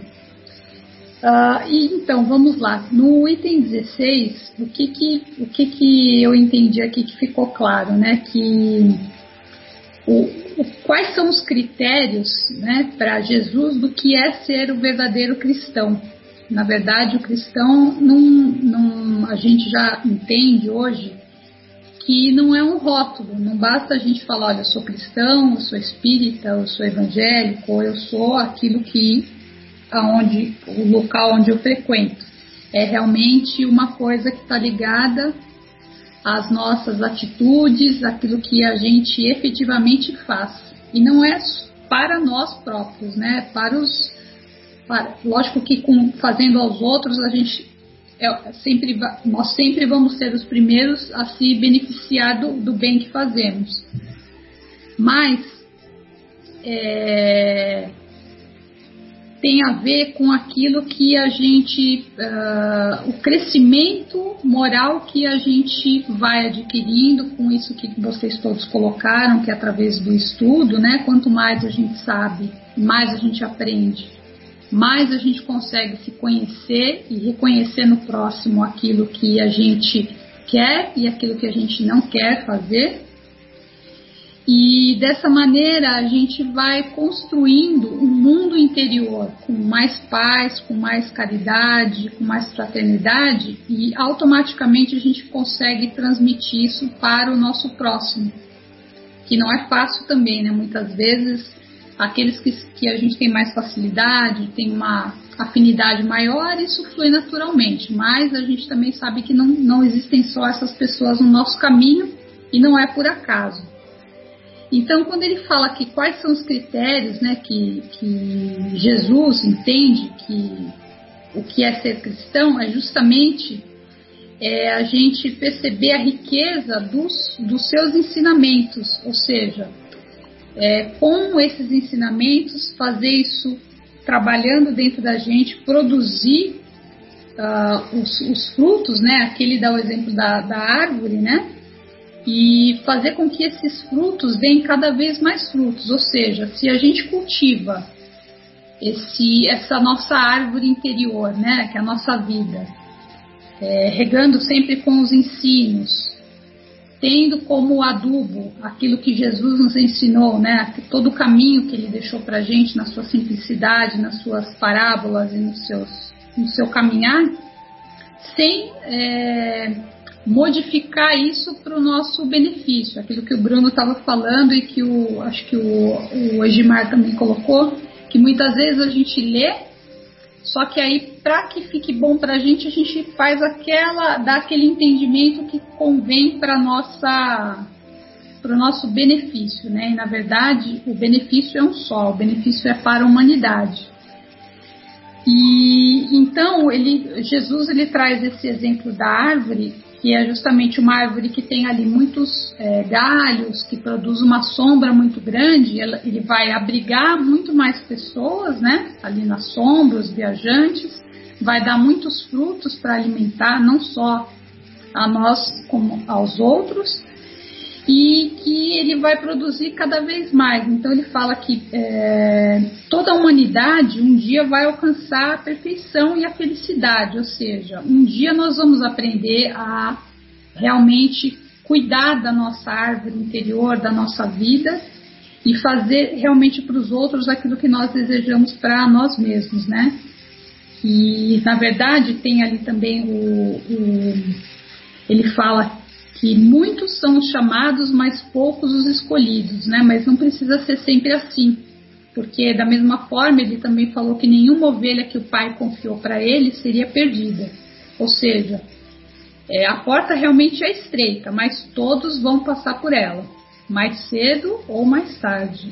Uh, e então, vamos lá. No item 16, o que que, o que que eu entendi aqui que ficou claro, né? Que o, o, quais são os critérios né, para Jesus do que é ser o verdadeiro cristão? Na verdade, o cristão, não, não, a gente já entende hoje que não é um rótulo, não basta a gente falar, olha, eu sou cristão, eu sou espírita, eu sou evangélico, eu sou aquilo que, aonde, o local onde eu frequento. É realmente uma coisa que está ligada às nossas atitudes, aquilo que a gente efetivamente faz. E não é para nós próprios, né? Para os Lógico que com, fazendo aos outros a gente é, sempre, nós sempre vamos ser os primeiros a se beneficiar do, do bem que fazemos. Mas é, tem a ver com aquilo que a gente, uh, o crescimento moral que a gente vai adquirindo com isso que vocês todos colocaram, que é através do estudo, né? Quanto mais a gente sabe, mais a gente aprende mais a gente consegue se conhecer e reconhecer no próximo aquilo que a gente quer e aquilo que a gente não quer fazer. E dessa maneira a gente vai construindo um mundo interior com mais paz, com mais caridade, com mais fraternidade e automaticamente a gente consegue transmitir isso para o nosso próximo. Que não é fácil também, né? Muitas vezes aqueles que, que a gente tem mais facilidade, tem uma afinidade maior, isso flui naturalmente. Mas a gente também sabe que não, não existem só essas pessoas no nosso caminho e não é por acaso. Então, quando ele fala que quais são os critérios né, que, que Jesus entende que o que é ser cristão, é justamente é, a gente perceber a riqueza dos, dos seus ensinamentos, ou seja, é, com esses ensinamentos, fazer isso trabalhando dentro da gente, produzir uh, os, os, frutos, né? Aqui ele dá o exemplo da, da árvore, né? E fazer com que esses frutos deem cada vez mais frutos. Ou seja, se a gente cultiva esse, essa nossa árvore interior, né? Que é a nossa vida, é, regando sempre com os ensinos, tendo como adubo aquilo que Jesus nos ensinou, né? Todo o caminho que ele deixou para a gente na sua simplicidade, nas suas parábolas e nos seus no seu caminhar, sem é, modificar isso para o nosso benefício. Aquilo que o Bruno estava falando e que o, acho que o, o Egimar também colocou, que muitas vezes a gente lê, só que aí para que fique bom para a gente, a gente faz aquela, dá aquele entendimento que convém para nossa para o nosso benefício, né? E na verdade, o benefício é um só, o benefício é para a humanidade. E então ele, Jesus ele traz esse exemplo da árvore, que é justamente uma árvore que tem ali muitos é, galhos, que produz uma sombra muito grande. Ele vai abrigar muito mais pessoas, né? Ali na sombra, os viajantes, vai dar muitos frutos para alimentar não só a nós como aos outros e que ele vai produzir cada vez mais. Então ele fala que é, toda a humanidade um dia vai alcançar a perfeição e a felicidade, ou seja, um dia nós vamos aprender a realmente cuidar da nossa árvore interior, da nossa vida e fazer realmente para os outros aquilo que nós desejamos para nós mesmos, né? E na verdade tem ali também o, o ele fala que muitos são os chamados, mas poucos os escolhidos, né? Mas não precisa ser sempre assim, porque da mesma forma ele também falou que nenhuma ovelha que o pai confiou para ele seria perdida. Ou seja, é, a porta realmente é estreita, mas todos vão passar por ela, mais cedo ou mais tarde.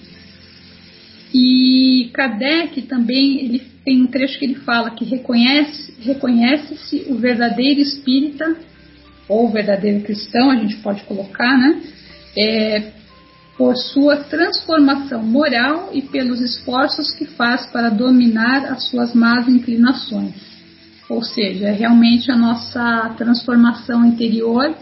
E Kardec também ele tem um trecho que ele fala que reconhece reconhece-se o verdadeiro espírita ou verdadeiro cristão, a gente pode colocar, né? É, por sua transformação moral e pelos esforços que faz para dominar as suas más inclinações. Ou seja, é realmente a nossa transformação interior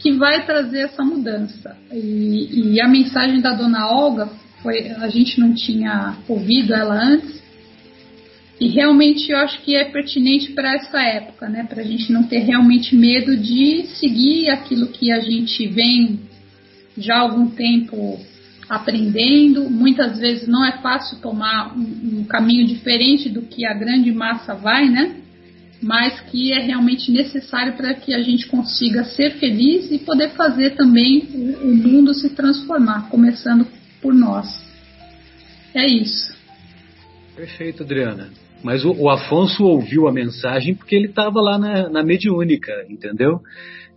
que vai trazer essa mudança. E, e a mensagem da dona Olga foi, a gente não tinha ouvido ela antes, e realmente eu acho que é pertinente para essa época, né? Para a gente não ter realmente medo de seguir aquilo que a gente vem já há algum tempo aprendendo. Muitas vezes não é fácil tomar um, um caminho diferente do que a grande massa vai, né? Mas que é realmente necessário para que a gente consiga ser feliz e poder fazer também o, o mundo se transformar, começando por nós. É isso. Perfeito, Adriana. Mas o, o Afonso ouviu a mensagem porque ele estava lá na, na mediúnica, entendeu?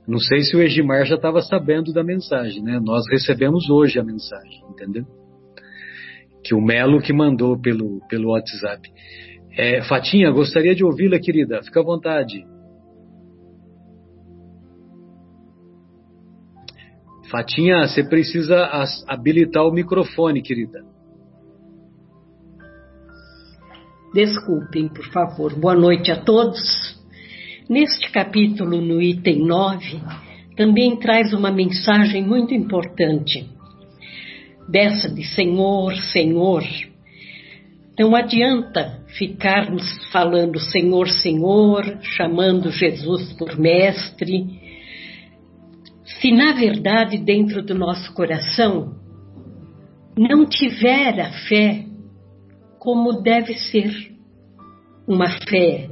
Não sei se o Egimar já estava sabendo da mensagem, né? Nós recebemos hoje a mensagem, entendeu? Que o Melo que mandou pelo, pelo WhatsApp. É, Fatinha, gostaria de ouvi-la, querida. Fica à vontade. Fatinha, você precisa habilitar o microfone, querida. Desculpem, por favor. Boa noite a todos. Neste capítulo, no item 9, também traz uma mensagem muito importante. Dessa de Senhor, Senhor. Não adianta ficarmos falando Senhor, Senhor, chamando Jesus por Mestre, se na verdade dentro do nosso coração não tiver a fé como deve ser. Uma fé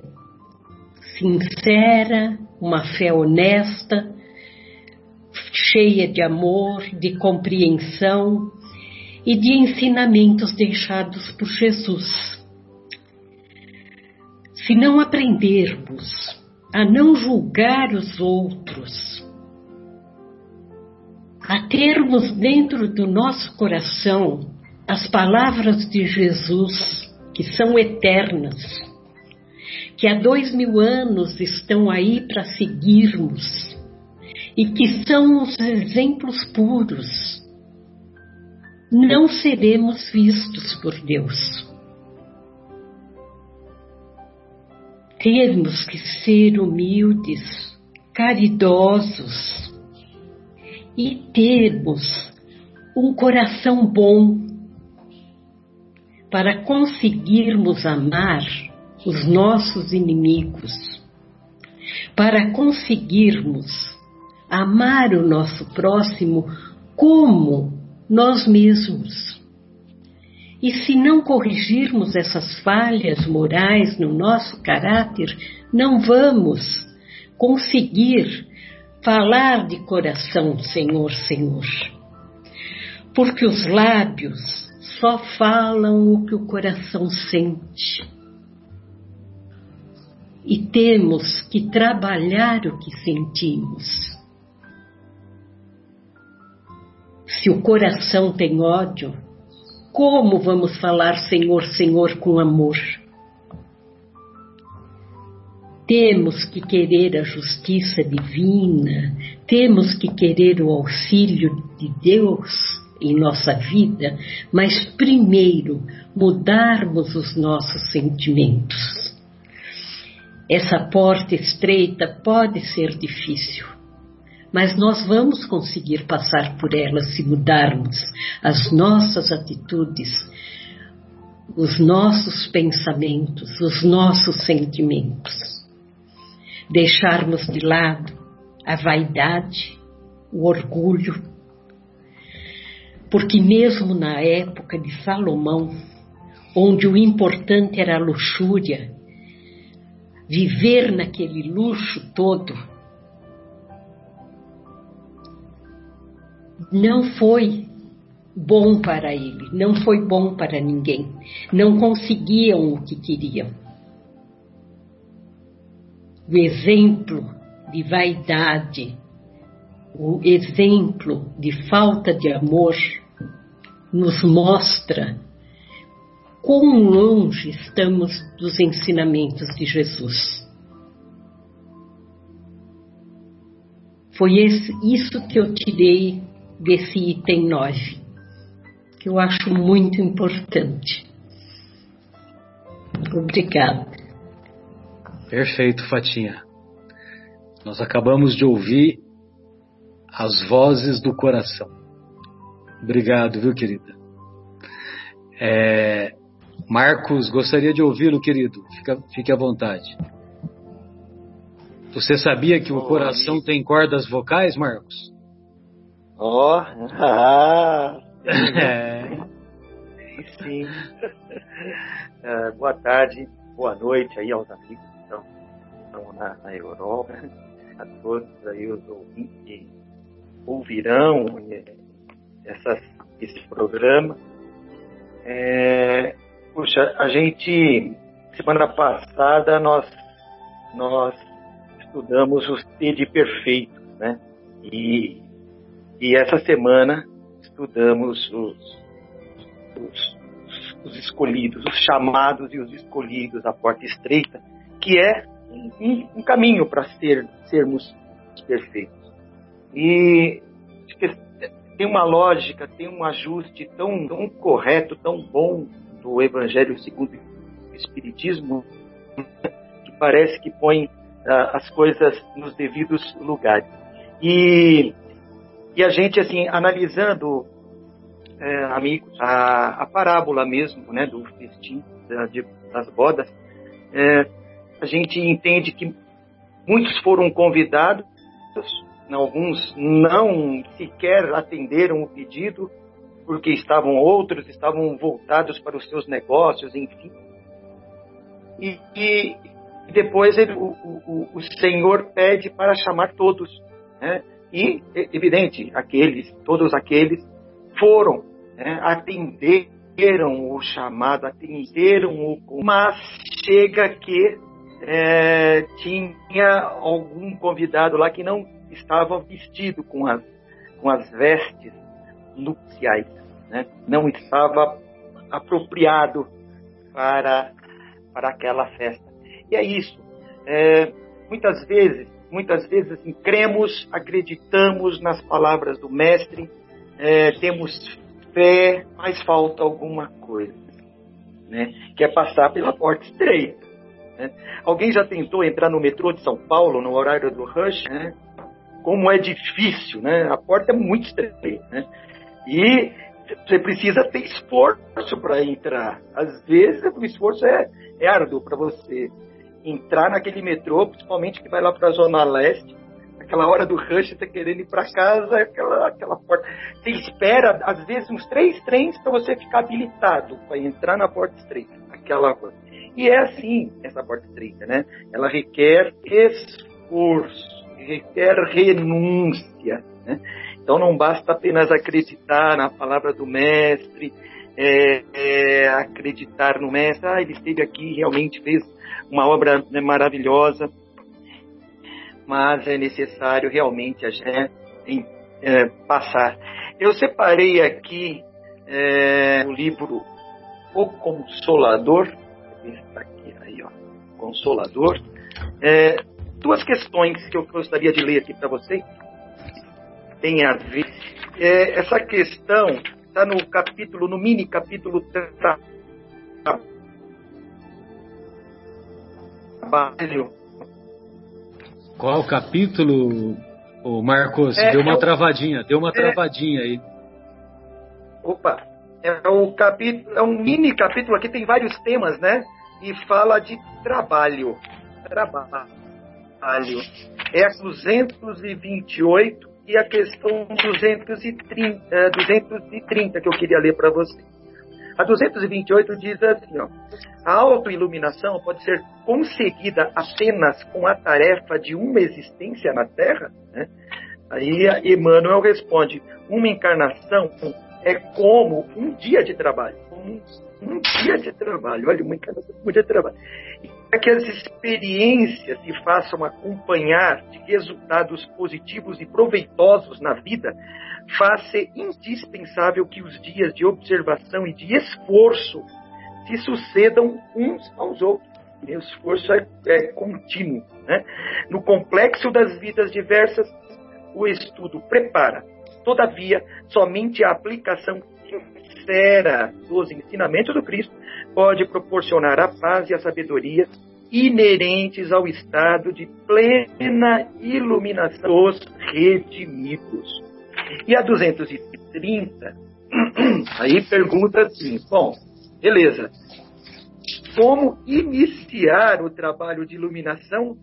sincera, uma fé honesta, cheia de amor, de compreensão e de ensinamentos deixados por Jesus. Se não aprendermos a não julgar os outros, a termos dentro do nosso coração as palavras de Jesus, que são eternas, que há dois mil anos estão aí para seguirmos e que são os exemplos puros, não seremos vistos por Deus. temos que ser humildes, caridosos e termos um coração bom para conseguirmos amar os nossos inimigos, para conseguirmos amar o nosso próximo como nós mesmos. E se não corrigirmos essas falhas morais no nosso caráter, não vamos conseguir falar de coração, Senhor, Senhor. Porque os lábios só falam o que o coração sente. E temos que trabalhar o que sentimos. Se o coração tem ódio, como vamos falar Senhor, Senhor com amor? Temos que querer a justiça divina, temos que querer o auxílio de Deus em nossa vida, mas primeiro mudarmos os nossos sentimentos. Essa porta estreita pode ser difícil, mas nós vamos conseguir passar por ela se mudarmos as nossas atitudes, os nossos pensamentos, os nossos sentimentos. Deixarmos de lado a vaidade, o orgulho, porque mesmo na época de Salomão, onde o importante era a luxúria, viver naquele luxo todo, não foi bom para ele, não foi bom para ninguém. Não conseguiam o que queriam. O exemplo de vaidade, o exemplo de falta de amor, nos mostra quão longe estamos dos ensinamentos de Jesus. Foi esse, isso que eu tirei desse item 9, que eu acho muito importante. Obrigada. Perfeito, Fatinha. Nós acabamos de ouvir as vozes do coração. Obrigado, viu, querida? É, Marcos, gostaria de ouvi-lo, querido. Fica, fique à vontade. Você sabia que o coração tem cordas vocais, Marcos? Ó, oh, ah, é. sim. É, boa tarde, boa noite aí aos amigos que estão, estão na, na, Europa, a todos aí os ouvintes que ouvirão essas, esse programa. É, puxa, a gente, semana passada, nós, nós estudamos os de perfeitos, né? E e essa semana estudamos os, os, os escolhidos, os chamados e os escolhidos, a porta estreita, que é um, um caminho para ser, sermos perfeitos. E tem uma lógica, tem um ajuste tão, tão correto, tão bom do Evangelho segundo o Espiritismo, que parece que põe uh, as coisas nos devidos lugares. E e a gente, assim, analisando, é, amigos, a, a, parábola mesmo, né, do festim da, de, das bodas, é, a gente entende que muitos foram convidados, alguns não sequer atenderam o pedido, porque estavam outros, estavam voltados para os seus negócios, enfim. E, e depois ele, o, o, o Senhor pede para chamar todos, né? E, evidente, aqueles, todos aqueles foram, né, atenderam o chamado, atenderam o. Mas chega que é, tinha algum convidado lá que não estava vestido com as, com as vestes nupciais, né? não estava apropriado para, para aquela festa. E é isso. É, muitas vezes muitas vezes assim, cremos, acreditamos nas palavras do Mestre, é, temos fé, mas falta alguma coisa, né? Que é passar pela porta estreita. Né? Alguém já tentou entrar no metrô de São Paulo no horário do rush? Né? Como é difícil, né? A porta é muito estreita, né? E você precisa ter esforço para entrar. Às vezes o esforço é, é árduo para você entrar naquele metrô, principalmente que vai lá para a Zona Leste, aquela hora do rush, você querendo ir para casa, aquela, aquela porta. Você espera, às vezes, uns três trens para você ficar habilitado para entrar na porta estreita. Aquela E é assim, essa porta estreita, né? Ela requer esforço, requer renúncia, né? Então não basta apenas acreditar na palavra do mestre, é, é, acreditar no mestre, ah, ele esteve aqui, realmente fez uma obra né, maravilhosa, mas é necessário realmente a gente é, passar. Eu separei aqui é, o livro O Consolador, está aqui, aí, ó, Consolador, é, duas questões que eu gostaria de ler aqui para vocês tem a ver. É, essa questão está no capítulo, no mini capítulo trabalho. Qual o capítulo, o Marcos? É, deu uma é travadinha, deu uma é, travadinha aí. Opa, é o capítulo, é um mini capítulo aqui, tem vários temas, né? E fala de trabalho. Trabalho. É a 228 e a questão 230, 230 que eu queria ler para você. A 228 diz assim, ó, a autoiluminação pode ser conseguida apenas com a tarefa de uma existência na Terra? Né? Aí Emmanuel responde, uma encarnação é como um dia de trabalho, um, dia de trabalho, olha, uma encarnação, um dia de trabalho para que as experiências se façam acompanhar de resultados positivos e proveitosos na vida, faz-se indispensável que os dias de observação e de esforço se sucedam uns aos outros. O esforço é, é contínuo. Né? No complexo das vidas diversas, o estudo prepara. Todavia, somente a aplicação sincera dos ensinamentos do Cristo pode proporcionar a paz e a sabedoria inerentes ao estado de plena iluminação dos redimidos. E a 230, aí pergunta assim: bom, beleza, como iniciar o trabalho de iluminação?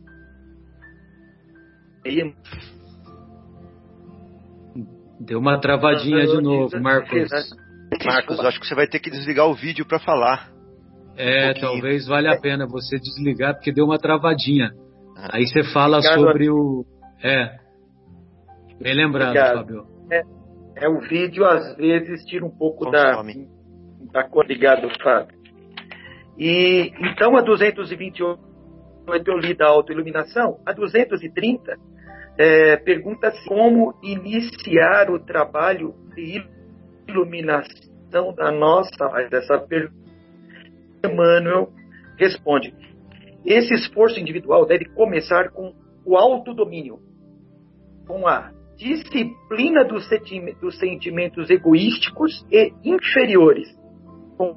Deu uma travadinha de novo, Marcos. Marcos, acho que você vai ter que desligar o vídeo para falar. É, um talvez valha a pena você desligar porque deu uma travadinha. Ah. Aí você fala Obrigado. sobre o. É. Bem lembrado, Obrigado. Fábio. É, é, o vídeo às vezes tira um pouco da, da cor. Obrigado, Fábio. E então a 228 eu li da autoiluminação, a 230 é, pergunta-se como iniciar o trabalho de iluminação da nossa, dessa pergunta Emmanuel responde: esse esforço individual deve começar com o autodomínio, com a disciplina dos, sentimentos egoísticos e inferiores, com,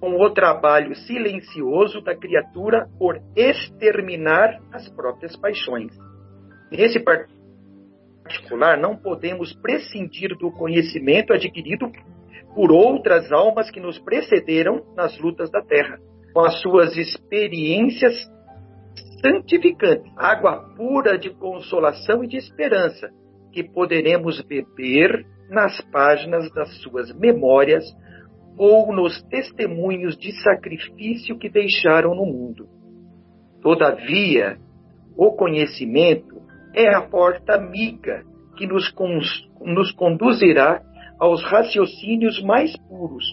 com o trabalho silencioso da criatura por exterminar as próprias paixões. Nesse particular, não podemos prescindir do conhecimento adquirido por outras almas que nos precederam nas lutas da terra, com as suas experiências santificantes, água pura de consolação e de esperança, que poderemos beber nas páginas das suas memórias ou nos testemunhos de sacrifício que deixaram no mundo. Todavia, o conhecimento é a porta amiga que nos, nos conduzirá aos raciocínios mais puros,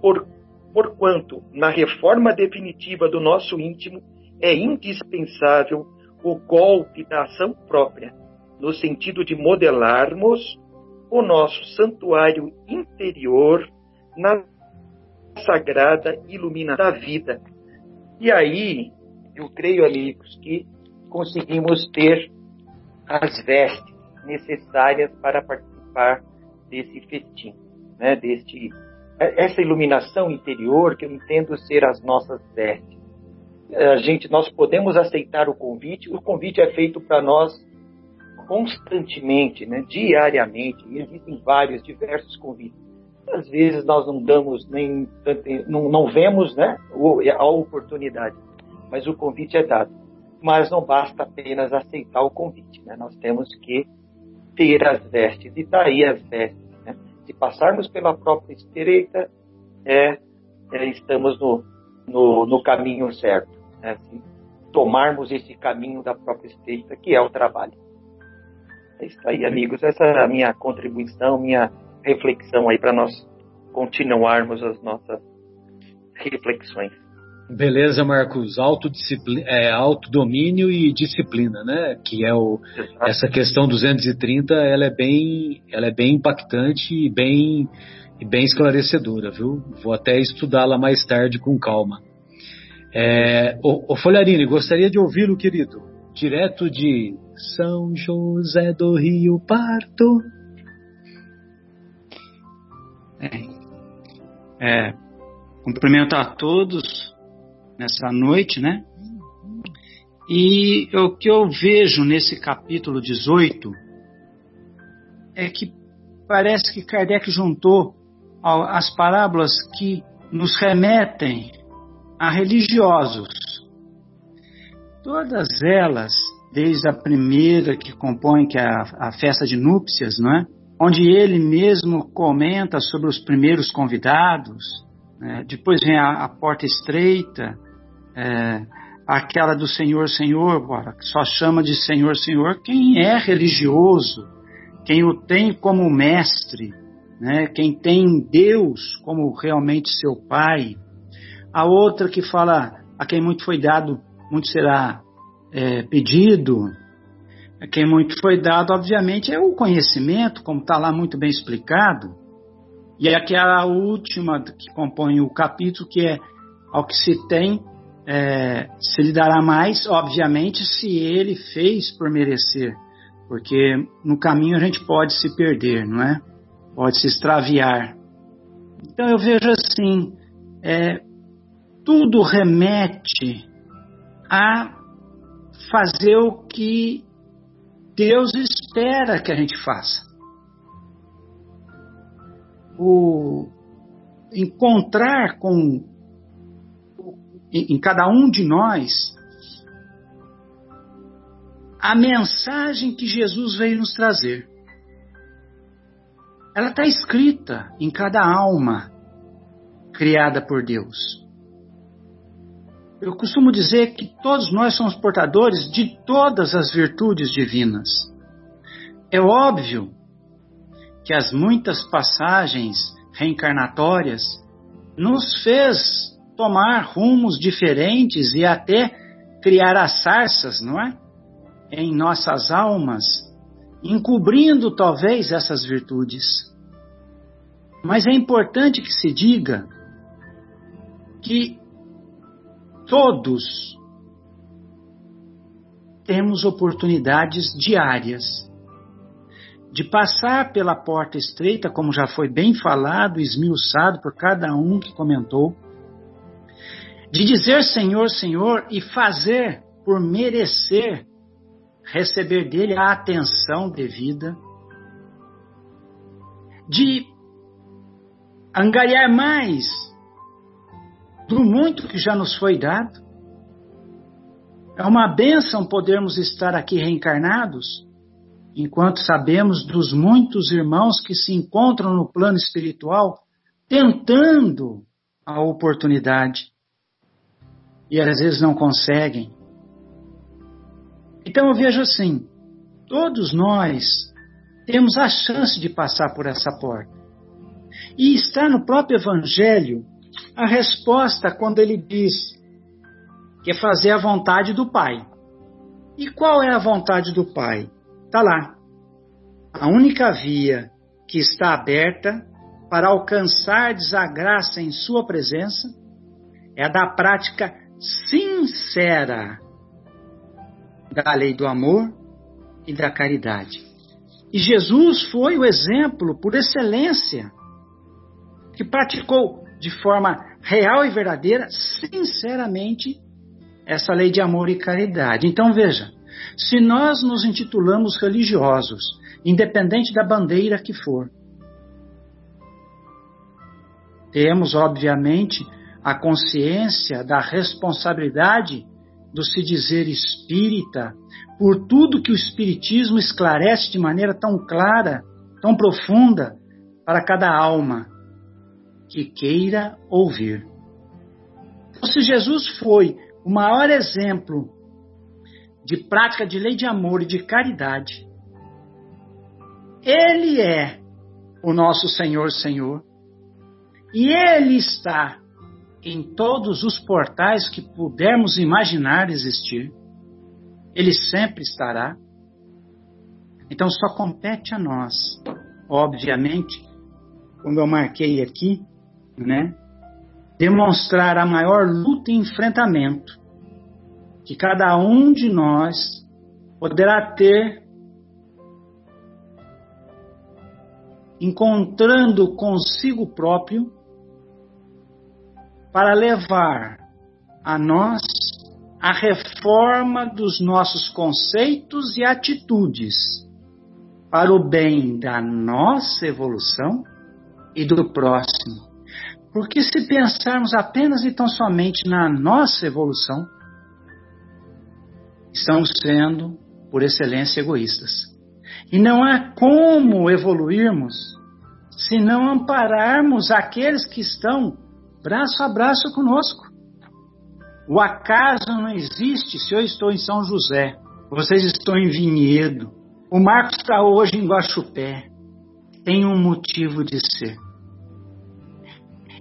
por, porquanto, na reforma definitiva do nosso íntimo, é indispensável o golpe da ação própria, no sentido de modelarmos o nosso santuário interior na sagrada iluminação da vida. E aí, eu creio, amigos, que conseguimos ter as vestes necessárias para participar desse festim, né, deste, essa iluminação interior que eu entendo ser as nossas vestes. a gente, nós podemos aceitar o convite. O convite é feito para nós constantemente, né, diariamente. Existem vários, diversos convites. Às vezes nós não damos nem, não, não vemos, né, a oportunidade, mas o convite é dado. Mas não basta apenas aceitar o convite, né? Nós temos que ter as vestes e daí as vestes. Né? Se passarmos pela própria estreita, é, é estamos no, no, no, caminho certo. Né? Se tomarmos esse caminho da própria estreita, que é o trabalho. É isso aí, amigos. Essa é a minha contribuição, minha reflexão aí para nós continuarmos as nossas reflexões. Beleza, Marcos. Autodisciplina, é, autodomínio e disciplina, né? Que é o, essa questão 230, ela é bem, ela é bem impactante e bem, e bem esclarecedora, viu? Vou até estudá-la mais tarde com calma. É, o, o Folharini, gostaria de ouvi-lo, querido, direto de São José do Rio Parto. É, é, cumprimento a todos nessa noite, né? E o que eu vejo nesse capítulo 18 é que parece que Kardec juntou as parábolas que nos remetem a religiosos. Todas elas, desde a primeira que compõe, que é a, a festa de núpcias, não é? onde ele mesmo comenta sobre os primeiros convidados, né? depois vem a, a porta estreita, é, aquela do Senhor, Senhor, que só chama de Senhor, Senhor quem é religioso, quem o tem como mestre, né? quem tem Deus como realmente seu Pai. A outra que fala a quem muito foi dado, muito será é, pedido. A quem muito foi dado, obviamente, é o conhecimento, como está lá muito bem explicado. E aquela última que compõe o capítulo, que é ao que se tem é, se lhe dará mais, obviamente, se ele fez por merecer, porque no caminho a gente pode se perder, não é? Pode se extraviar. Então eu vejo assim, é, tudo remete a fazer o que Deus espera que a gente faça. O encontrar com em, cada um de nós a mensagem que Jesus veio nos trazer. Ela está escrita em cada alma criada por Deus. Eu costumo dizer que todos nós somos portadores de todas as virtudes divinas. É óbvio que as muitas passagens reencarnatórias nos fez tomar rumos diferentes e até criar as sarças, não é? Em nossas almas, encobrindo talvez essas virtudes. Mas é importante que se diga que todos temos oportunidades diárias de passar pela porta estreita, como já foi bem falado, esmiuçado por cada um que comentou, de dizer Senhor, Senhor e fazer por merecer receber dele a atenção devida, de angariar mais do muito que já nos foi dado. É uma bênção podermos estar aqui reencarnados, enquanto sabemos dos muitos irmãos que se encontram no plano espiritual tentando a oportunidade e às vezes não conseguem. Então eu vejo assim: todos nós temos a chance de passar por essa porta. E está no próprio Evangelho a resposta quando ele diz que é fazer a vontade do Pai. E qual é a vontade do Pai? Está lá. A única via que está aberta para alcançar a graça em Sua presença é a da prática sincera da lei do amor e da caridade. E Jesus foi o exemplo por excelência que praticou de forma real e verdadeira, sinceramente, essa lei de amor e caridade. Então veja, se nós nos intitulamos religiosos, independente da bandeira que for, temos, obviamente, a consciência da responsabilidade do se dizer espírita por tudo que o Espiritismo esclarece de maneira tão clara, tão profunda, para cada alma que queira ouvir. Então, se Jesus foi o maior exemplo de prática de lei de amor e de caridade, Ele é o nosso Senhor, Senhor, e Ele está em todos os portais que pudermos imaginar existir. Ele sempre estará. Então só compete a nós, obviamente, como eu marquei aqui, né? Demonstrar a maior luta e enfrentamento que cada um de nós poderá ter encontrando consigo próprio para levar a nós a reforma dos nossos conceitos e atitudes para o bem da nossa evolução e do próximo. Porque se pensarmos apenas e tão somente na nossa evolução, estamos sendo, por excelência, egoístas. E não há como evoluirmos se não ampararmos aqueles que estão braço a braço conosco. O acaso não existe se eu estou em São José, vocês estão em Vinhedo, o Marcos está hoje em Guaxupé. Tem um motivo de ser.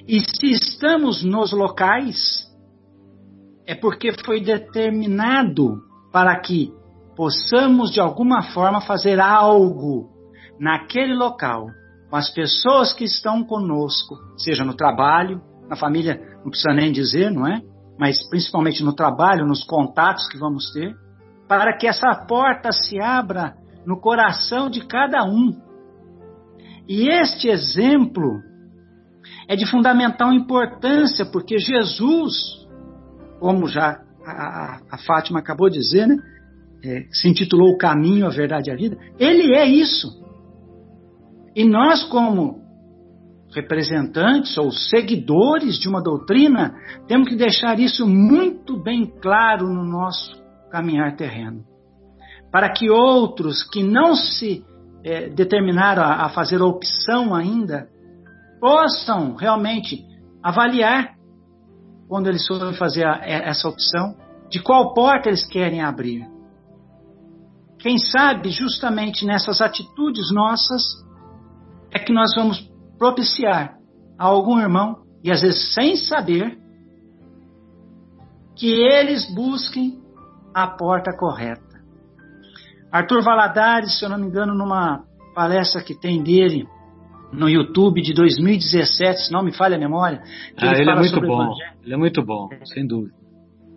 E se estamos nos locais, é porque foi determinado para que possamos de alguma forma fazer algo naquele local com as pessoas que estão conosco, seja no trabalho, na família não precisa nem dizer, não é? Mas principalmente no trabalho, nos contatos que vamos ter, para que essa porta se abra no coração de cada um. E este exemplo é de fundamental importância, porque Jesus, como já a, a Fátima acabou de dizer, né? É, se intitulou O Caminho, a Verdade e a Vida, ele é isso. E nós, como representantes ou seguidores de uma doutrina, temos que deixar isso muito bem claro no nosso caminhar terreno. Para que outros que não se é, determinaram a, a fazer a opção ainda, possam realmente avaliar, quando eles forem fazer a, é, essa opção, de qual porta eles querem abrir. Quem sabe, justamente nessas atitudes nossas, é que nós vamos propiciar a algum irmão, e às vezes sem saber, que eles busquem a porta correta. Arthur Valadares, se eu não me engano, numa palestra que tem dele no YouTube de 2017, se não me falha a memória. Ah, ele, ele é muito bom. Ele é muito bom, sem dúvida.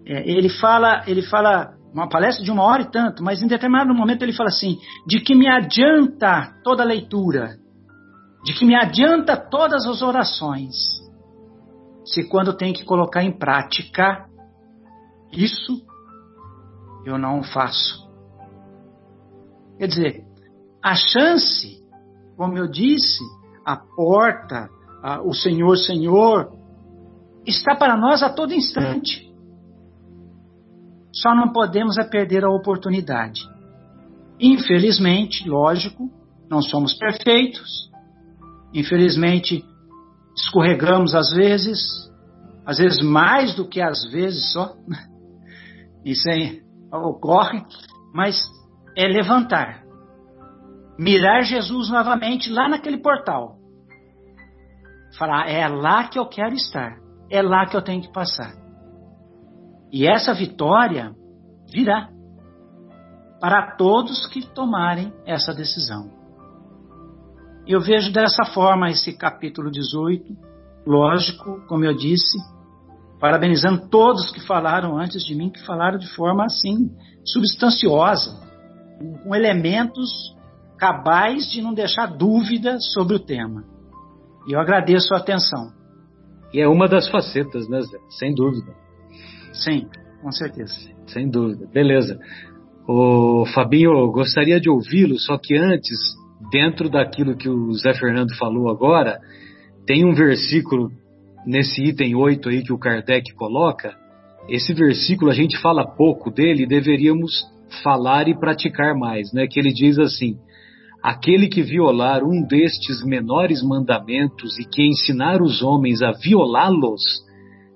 É, ele fala, ele fala uma palestra de uma hora e tanto, mas em determinado momento ele fala assim: de que me adianta toda a leitura, de que me adianta todas as orações, se quando tem que colocar em prática isso, eu não faço. Quer dizer, a chance, como eu disse, a porta, a, o Senhor, Senhor, está para nós a todo instante. Só não podemos é perder a oportunidade. Infelizmente, lógico, não somos perfeitos, Infelizmente, escorregamos às vezes, às vezes mais do que às vezes só. Isso aí ocorre, mas é levantar, mirar Jesus novamente lá naquele portal. Falar, é lá que eu quero estar, é lá que eu tenho que passar. E essa vitória virá para todos que tomarem essa decisão. Eu vejo dessa forma esse capítulo 18, lógico, como eu disse, parabenizando todos que falaram antes de mim, que falaram de forma assim, substanciosa, com elementos cabais de não deixar dúvida sobre o tema. E eu agradeço a atenção. E é uma das facetas, né, Zé? Sem dúvida. Sim. com certeza. Sem dúvida. Beleza. O Fabinho, gostaria de ouvi-lo, só que antes, dentro daquilo que o Zé Fernando falou agora, tem um versículo nesse item 8 aí que o Kardec coloca. Esse versículo a gente fala pouco dele, deveríamos falar e praticar mais, né? Que ele diz assim: Aquele que violar um destes menores mandamentos e que ensinar os homens a violá-los,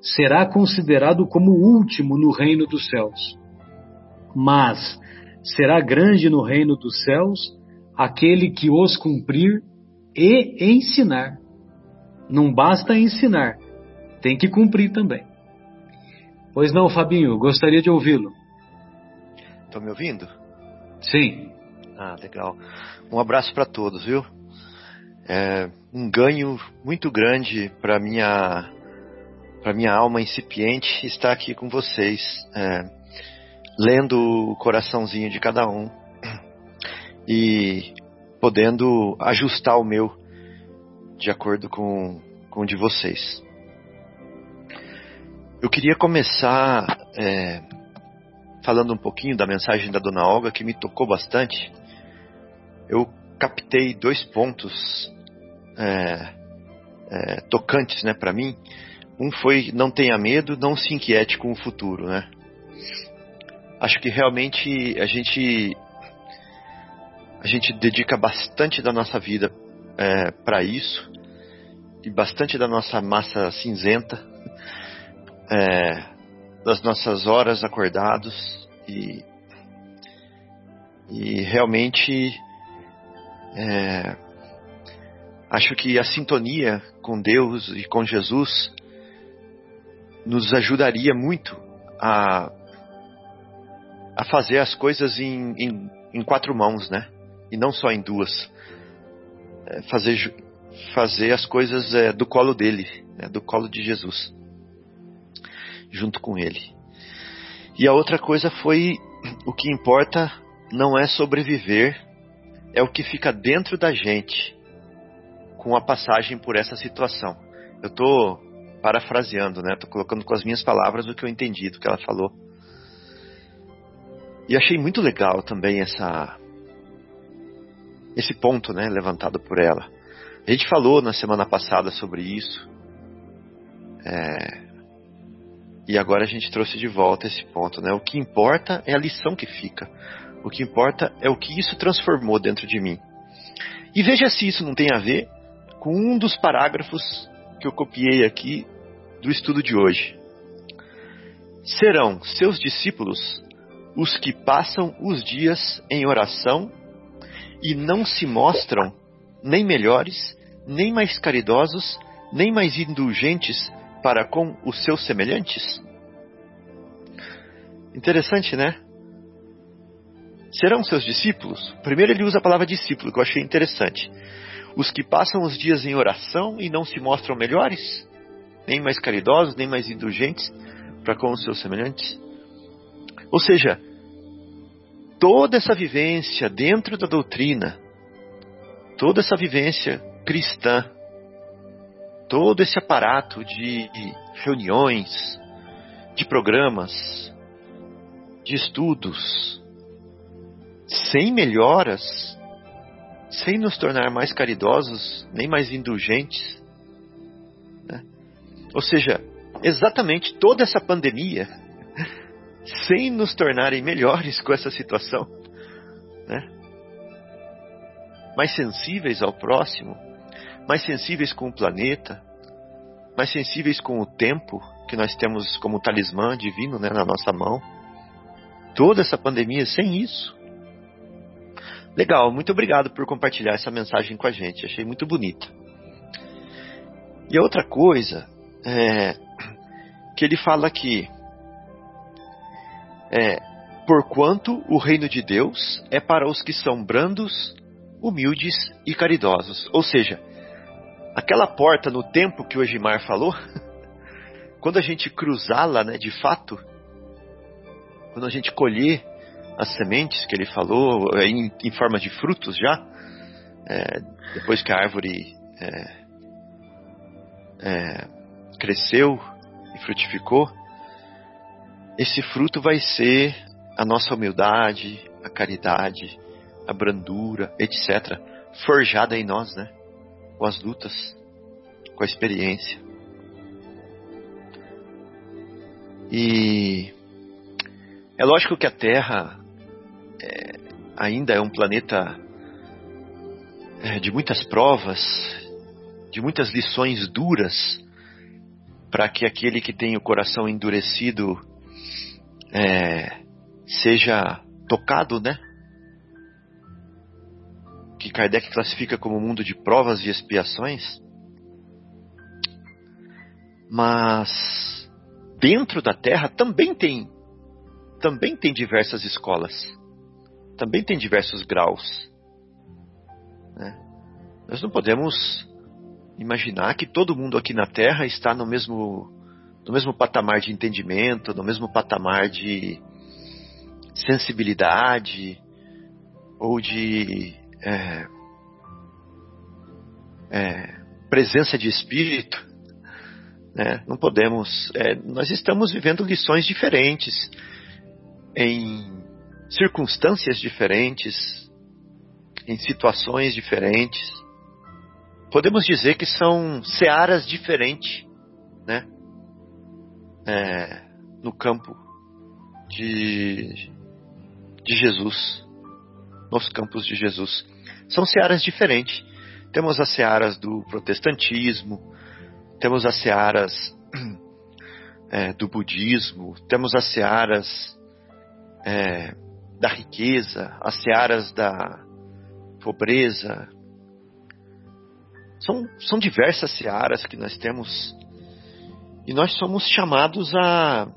será considerado como o último no reino dos céus. Mas será grande no reino dos céus aquele que os cumprir e ensinar. Não basta ensinar, tem que cumprir também. Pois não, Fabinho, gostaria de ouvi-lo. Estão me ouvindo? Sim. Ah, legal. Um abraço para todos, viu? É um ganho muito grande para minha para minha alma incipiente estar aqui com vocês. É, lendo o coraçãozinho de cada um e podendo ajustar o meu de acordo com, com o de vocês. Eu queria começar é, falando um pouquinho da mensagem da Dona Olga que me tocou bastante. Eu captei dois pontos é, é, tocantes, né, para mim. Um foi não tenha medo, não se inquiete com o futuro, né? acho que realmente a gente a gente dedica bastante da nossa vida é, para isso e bastante da nossa massa cinzenta é, das nossas horas acordados e e realmente é, acho que a sintonia com Deus e com Jesus nos ajudaria muito a a fazer as coisas em, em, em quatro mãos, né? E não só em duas. É fazer, fazer as coisas é, do colo dele, né? do colo de Jesus, junto com ele. E a outra coisa foi: o que importa não é sobreviver, é o que fica dentro da gente com a passagem por essa situação. Eu estou parafraseando, né? Estou colocando com as minhas palavras o que eu entendi do que ela falou. E achei muito legal também essa esse ponto, né, levantado por ela. A gente falou na semana passada sobre isso. É, e agora a gente trouxe de volta esse ponto, né? O que importa é a lição que fica. O que importa é o que isso transformou dentro de mim. E veja se isso não tem a ver com um dos parágrafos que eu copiei aqui do estudo de hoje. Serão seus discípulos os que passam os dias em oração e não se mostram nem melhores, nem mais caridosos, nem mais indulgentes para com os seus semelhantes? Interessante, né? Serão seus discípulos? Primeiro ele usa a palavra discípulo, que eu achei interessante. Os que passam os dias em oração e não se mostram melhores, nem mais caridosos, nem mais indulgentes para com os seus semelhantes? Ou seja, toda essa vivência dentro da doutrina, toda essa vivência cristã, todo esse aparato de reuniões, de programas, de estudos, sem melhoras, sem nos tornar mais caridosos, nem mais indulgentes. Né? Ou seja, exatamente toda essa pandemia sem nos tornarem melhores com essa situação, né? mais sensíveis ao próximo, mais sensíveis com o planeta, mais sensíveis com o tempo que nós temos como talismã divino né, na nossa mão. Toda essa pandemia sem isso. Legal, muito obrigado por compartilhar essa mensagem com a gente, achei muito bonita. E outra coisa é que ele fala aqui é: Porquanto o reino de Deus é para os que são brandos, humildes e caridosos. Ou seja, aquela porta no tempo que o Egimar falou, quando a gente cruzá-la, né, de fato, quando a gente colher as sementes que ele falou, é, em, em forma de frutos já, é, depois que a árvore é, é, cresceu e frutificou, esse fruto vai ser a nossa humildade, a caridade, a brandura, etc., forjada em nós, né? Com as lutas, com a experiência. E é lógico que a Terra é, ainda é um planeta é, de muitas provas, de muitas lições duras, para que aquele que tem o coração endurecido é, seja tocado, né? Que Kardec classifica como mundo de provas e expiações. Mas dentro da Terra também tem também tem diversas escolas, também tem diversos graus. Né? Nós não podemos imaginar que todo mundo aqui na Terra está no mesmo no mesmo patamar de entendimento, no mesmo patamar de sensibilidade ou de é, é, presença de espírito. Né? Não podemos. É, nós estamos vivendo lições diferentes, em circunstâncias diferentes, em situações diferentes. Podemos dizer que são searas diferentes, né? É, no campo de, de Jesus, nos campos de Jesus. São searas diferentes. Temos as searas do protestantismo, temos as searas é, do budismo, temos as searas é, da riqueza, as searas da pobreza. São, são diversas searas que nós temos e nós somos chamados a,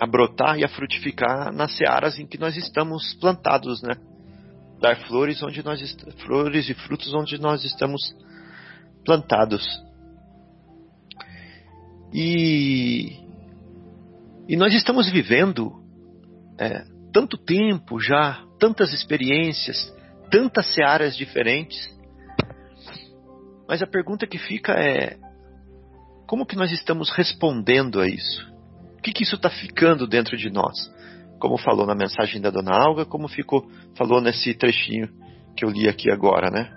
a brotar e a frutificar nas searas em que nós estamos plantados, né? Dar flores onde nós flores e frutos onde nós estamos plantados. E, e nós estamos vivendo é, tanto tempo já, tantas experiências, tantas searas diferentes. Mas a pergunta que fica é: como que nós estamos respondendo a isso? O que, que isso está ficando dentro de nós? Como falou na mensagem da Dona Alga, como ficou, falou nesse trechinho que eu li aqui agora, né?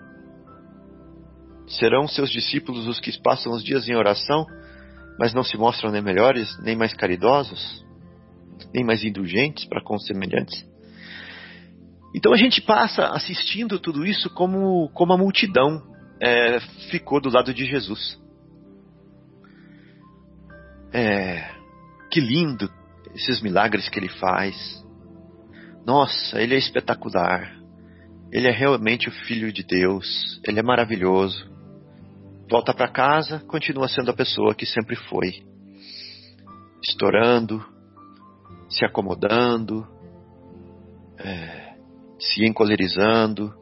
Serão seus discípulos os que passam os dias em oração, mas não se mostram nem melhores, nem mais caridosos? nem mais indulgentes para com os semelhantes. Então a gente passa assistindo tudo isso como, como a multidão é, ficou do lado de Jesus. É, que lindo esses milagres que ele faz. Nossa, ele é espetacular. Ele é realmente o Filho de Deus. Ele é maravilhoso. Volta para casa, continua sendo a pessoa que sempre foi. Estourando, se acomodando, é, se encolerizando,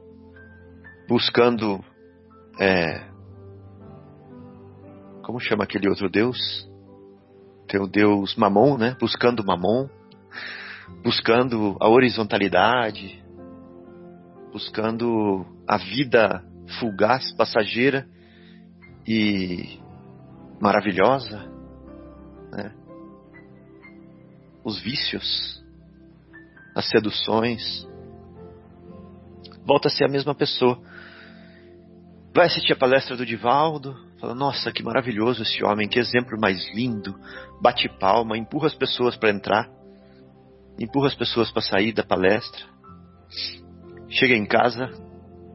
buscando. É, como chama aquele outro Deus? Tem o Deus Mamon, né? Buscando Mamon, buscando a horizontalidade, buscando a vida fugaz, passageira e maravilhosa, né? os vícios, as seduções. Volta a ser a mesma pessoa. Vai assistir a palestra do Divaldo, fala: Nossa, que maravilhoso esse homem, que exemplo mais lindo. Bate palma, empurra as pessoas para entrar, empurra as pessoas para sair da palestra. Chega em casa,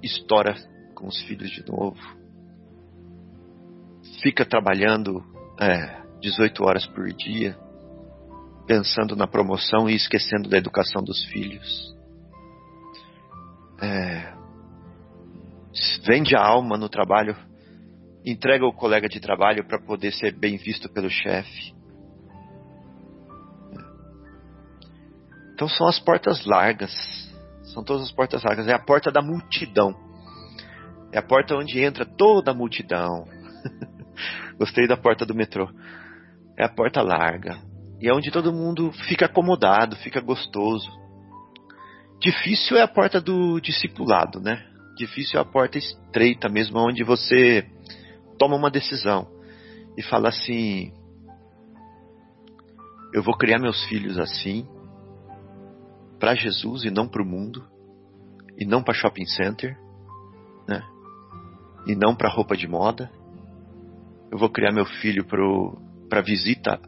estoura com os filhos de novo. Fica trabalhando é, 18 horas por dia pensando na promoção e esquecendo da educação dos filhos. É, vende a alma no trabalho, entrega o colega de trabalho para poder ser bem visto pelo chefe. Então são as portas largas, são todas as portas largas, é a porta da multidão, é a porta onde entra toda a multidão. Gostei da porta do metrô. É a porta larga, e é onde todo mundo fica acomodado, fica gostoso. Difícil é a porta do discipulado, né? Difícil é a porta estreita mesmo, onde você toma uma decisão e fala assim: Eu vou criar meus filhos assim, para Jesus e não para o mundo, e não para shopping center, né? E não para roupa de moda. Eu vou criar meu filho para visita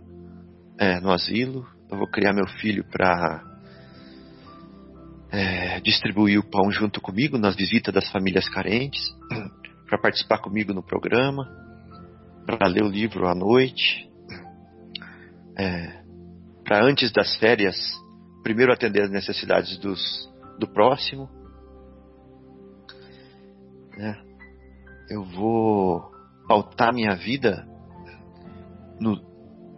é, no asilo. Eu vou criar meu filho para é, distribuir o pão junto comigo nas visitas das famílias carentes, para participar comigo no programa, para ler o livro à noite, é, para antes das férias, primeiro atender as necessidades dos, do próximo. Né? Eu vou pautar minha vida no,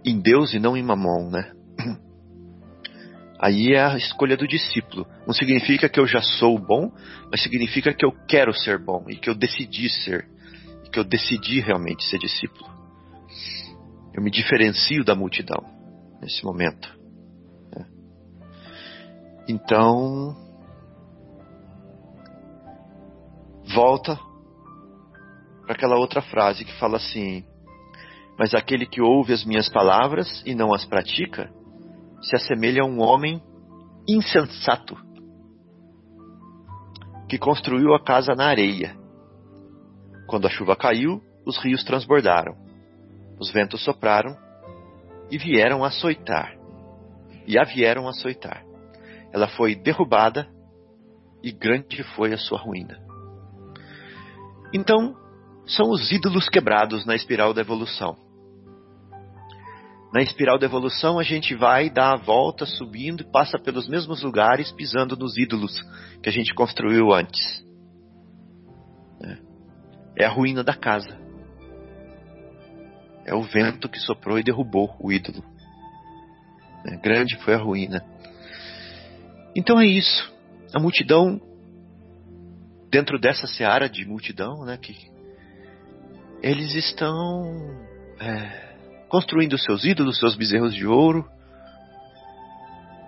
em Deus e não em mamon, né? Aí é a escolha do discípulo. Não significa que eu já sou bom, mas significa que eu quero ser bom e que eu decidi ser, e que eu decidi realmente ser discípulo. Eu me diferencio da multidão nesse momento. Né? Então, volta para aquela outra frase que fala assim: Mas aquele que ouve as minhas palavras e não as pratica, se assemelha a um homem insensato que construiu a casa na areia. Quando a chuva caiu, os rios transbordaram, os ventos sopraram e vieram açoitar. E a vieram açoitar. Ela foi derrubada e grande foi a sua ruína. Então, são os ídolos quebrados na espiral da evolução. Na espiral da evolução, a gente vai dar a volta subindo e passa pelos mesmos lugares, pisando nos ídolos que a gente construiu antes. É, é a ruína da casa. É o vento que soprou e derrubou o ídolo. É, grande foi a ruína. Então é isso. A multidão, dentro dessa seara de multidão, né, que eles estão é, construindo seus ídolos, seus bezerros de ouro.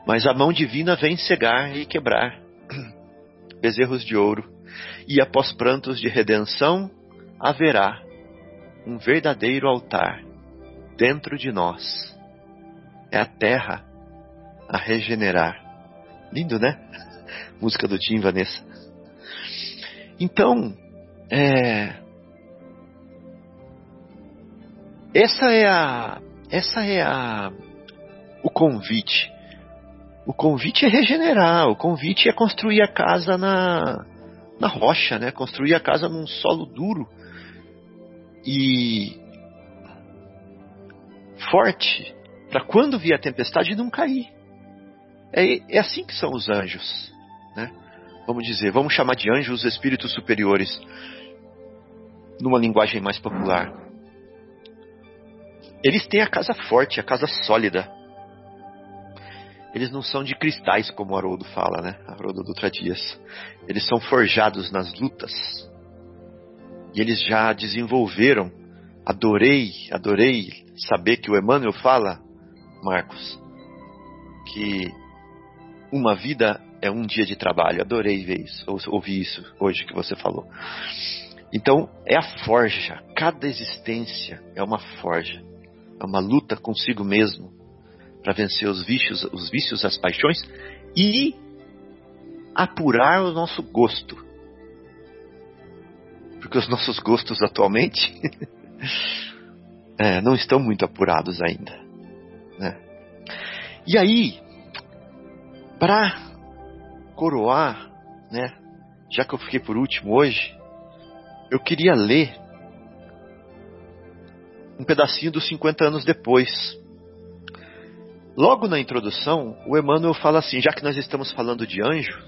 Mas a mão divina vem cegar e quebrar bezerros de ouro. E após prantos de redenção, haverá um verdadeiro altar dentro de nós. É a terra a regenerar. Lindo, né? Música do Tim Vanessa. Então, é, essa é a essa é a o convite. O convite é regenerar, o convite é construir a casa na na rocha, né? Construir a casa num solo duro e forte para quando vier a tempestade não cair. É, é assim que são os anjos, né? Vamos dizer, vamos chamar de anjos os espíritos superiores, numa linguagem mais popular. Eles têm a casa forte, a casa sólida. Eles não são de cristais, como o Haroldo fala, né? Haroldo Dutra Dias. Eles são forjados nas lutas. E eles já desenvolveram. Adorei, adorei saber que o Emmanuel fala, Marcos, que uma vida é um dia de trabalho. Adorei ver isso, ouvir isso hoje que você falou. Então, é a forja. Cada existência é uma forja. É uma luta consigo mesmo para vencer os vícios, os vícios, as paixões e apurar o nosso gosto. Porque os nossos gostos atualmente é, não estão muito apurados ainda. Né? E aí, para coroar, né, já que eu fiquei por último hoje, eu queria ler um pedacinho dos 50 anos depois. Logo na introdução, o Emmanuel fala assim: já que nós estamos falando de anjo,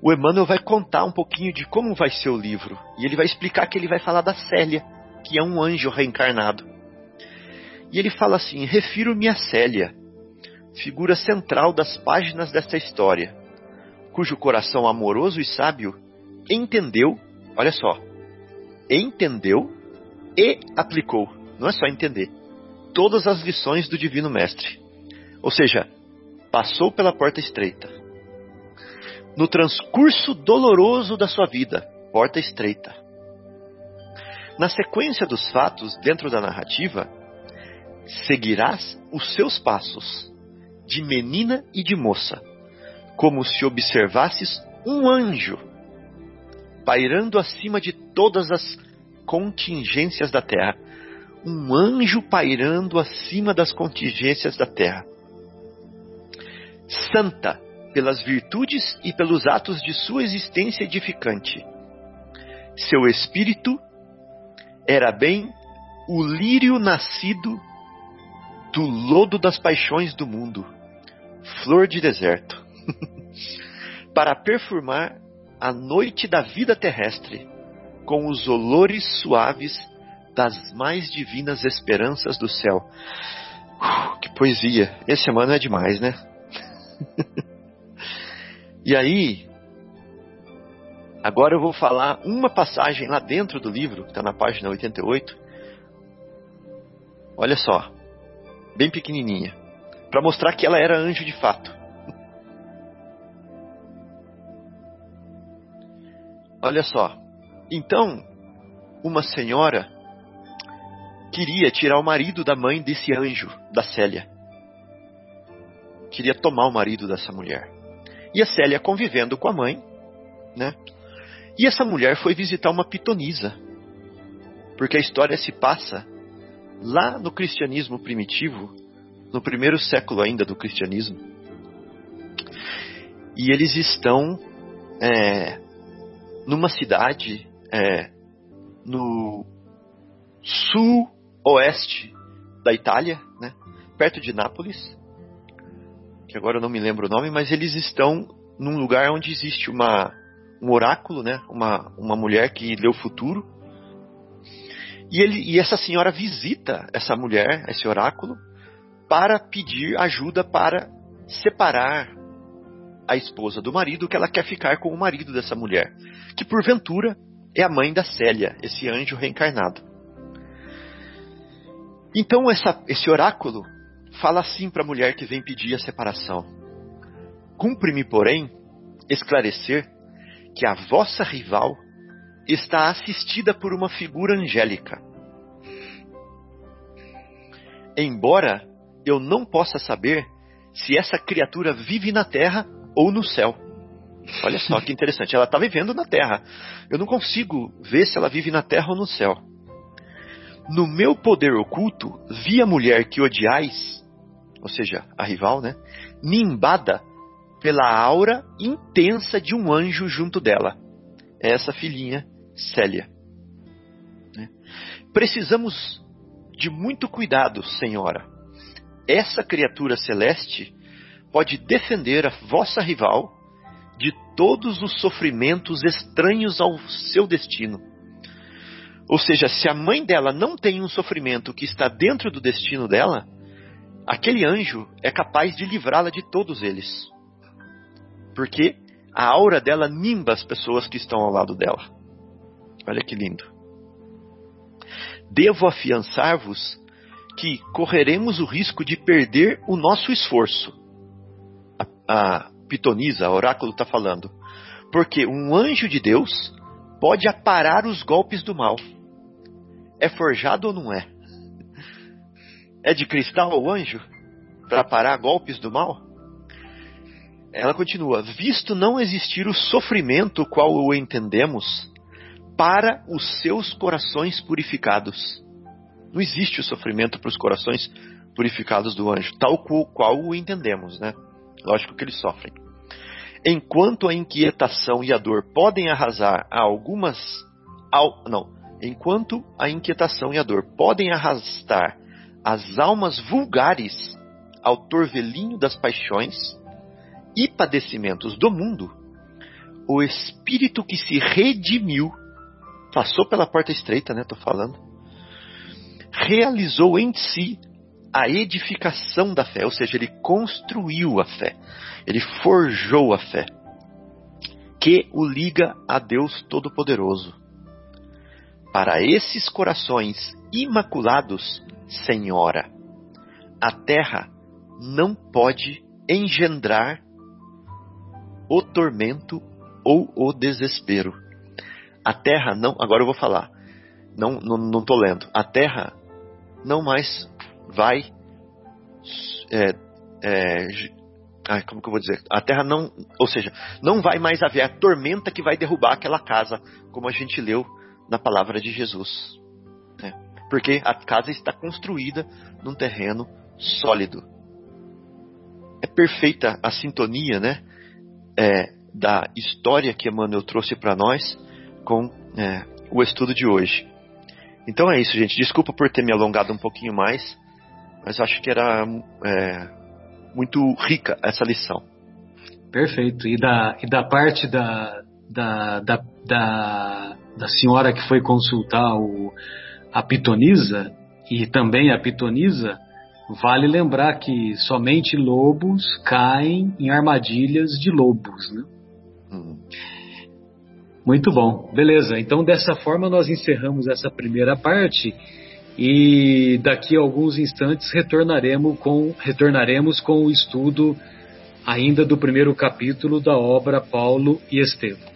o Emmanuel vai contar um pouquinho de como vai ser o livro. E ele vai explicar que ele vai falar da Célia, que é um anjo reencarnado. E ele fala assim: refiro-me a Célia, figura central das páginas desta história, cujo coração amoroso e sábio entendeu, olha só, entendeu e aplicou, não é só entender, todas as lições do Divino Mestre. Ou seja, passou pela porta estreita. No transcurso doloroso da sua vida, porta estreita. Na sequência dos fatos dentro da narrativa, seguirás os seus passos, de menina e de moça, como se observasses um anjo pairando acima de todas as contingências da terra. Um anjo pairando acima das contingências da terra. Santa pelas virtudes e pelos atos de sua existência edificante. Seu espírito era bem o lírio nascido do lodo das paixões do mundo, flor de deserto, para perfumar a noite da vida terrestre com os olores suaves das mais divinas esperanças do céu. Uh, que poesia! Esse semana é demais, né? e aí, agora eu vou falar uma passagem lá dentro do livro, que está na página 88. Olha só, bem pequenininha, para mostrar que ela era anjo de fato. Olha só, então, uma senhora queria tirar o marido da mãe desse anjo, da Célia. Queria tomar o marido dessa mulher. E a Célia convivendo com a mãe, né? E essa mulher foi visitar uma pitonisa. Porque a história se passa lá no cristianismo primitivo, no primeiro século ainda do cristianismo. E eles estão é, numa cidade é, no sul-oeste da Itália, né, perto de Nápoles, que agora eu não me lembro o nome, mas eles estão num lugar onde existe uma, um oráculo, né, uma, uma mulher que lê o futuro. E, ele, e essa senhora visita essa mulher, esse oráculo, para pedir ajuda para separar a esposa do marido, que ela quer ficar com o marido dessa mulher, que porventura é a mãe da Célia, esse anjo reencarnado. Então essa, esse oráculo fala assim para a mulher que vem pedir a separação: Cumpre-me, porém, esclarecer que a vossa rival está assistida por uma figura angélica. Embora eu não possa saber se essa criatura vive na terra ou no céu. Olha só que interessante. Ela está vivendo na Terra. Eu não consigo ver se ela vive na Terra ou no céu. No meu poder oculto, vi a mulher que odiais, ou seja, a rival, né? Nimbada pela aura intensa de um anjo junto dela. É essa filhinha, Célia. Né? Precisamos de muito cuidado, senhora. Essa criatura celeste pode defender a vossa rival de todos os sofrimentos estranhos ao seu destino. Ou seja, se a mãe dela não tem um sofrimento que está dentro do destino dela, aquele anjo é capaz de livrá-la de todos eles. Porque a aura dela nimba as pessoas que estão ao lado dela. Olha que lindo. Devo afiançar-vos que correremos o risco de perder o nosso esforço. A, a pitonisa, oráculo está falando. Porque um anjo de Deus pode aparar os golpes do mal. É forjado ou não é? É de cristal o anjo? Para parar golpes do mal? Ela continua: Visto não existir o sofrimento qual o entendemos, para os seus corações purificados. Não existe o sofrimento para os corações purificados do anjo, tal qual o entendemos, né? Lógico que eles sofrem. Enquanto a inquietação e a dor podem arrasar a algumas. Ao, não. Enquanto a inquietação e a dor podem arrastar as almas vulgares ao torvelinho das paixões e padecimentos do mundo, o espírito que se redimiu, passou pela porta estreita, né? Tô falando, realizou em si a edificação da fé, ou seja, ele construiu a fé, ele forjou a fé, que o liga a Deus Todo-Poderoso. Para esses corações imaculados, Senhora, a terra não pode engendrar o tormento ou o desespero. A terra não, agora eu vou falar, não, não, não tô lendo. A terra não mais vai é, é, ai, como que eu vou dizer? A terra não, ou seja, não vai mais haver a tormenta que vai derrubar aquela casa, como a gente leu na palavra de Jesus, né? porque a casa está construída num terreno sólido. É perfeita a sintonia, né, é, da história que Emmanuel trouxe para nós com é, o estudo de hoje. Então é isso, gente. Desculpa por ter me alongado um pouquinho mais, mas acho que era é, muito rica essa lição. Perfeito. E da, e da parte da, da, da, da, da senhora que foi consultar o, a pitonisa, e também a pitonisa, vale lembrar que somente lobos caem em armadilhas de lobos. Né? Hum. Muito bom, beleza. Então, dessa forma, nós encerramos essa primeira parte e daqui a alguns instantes retornaremos com, retornaremos com o estudo ainda do primeiro capítulo da obra Paulo e Estevão.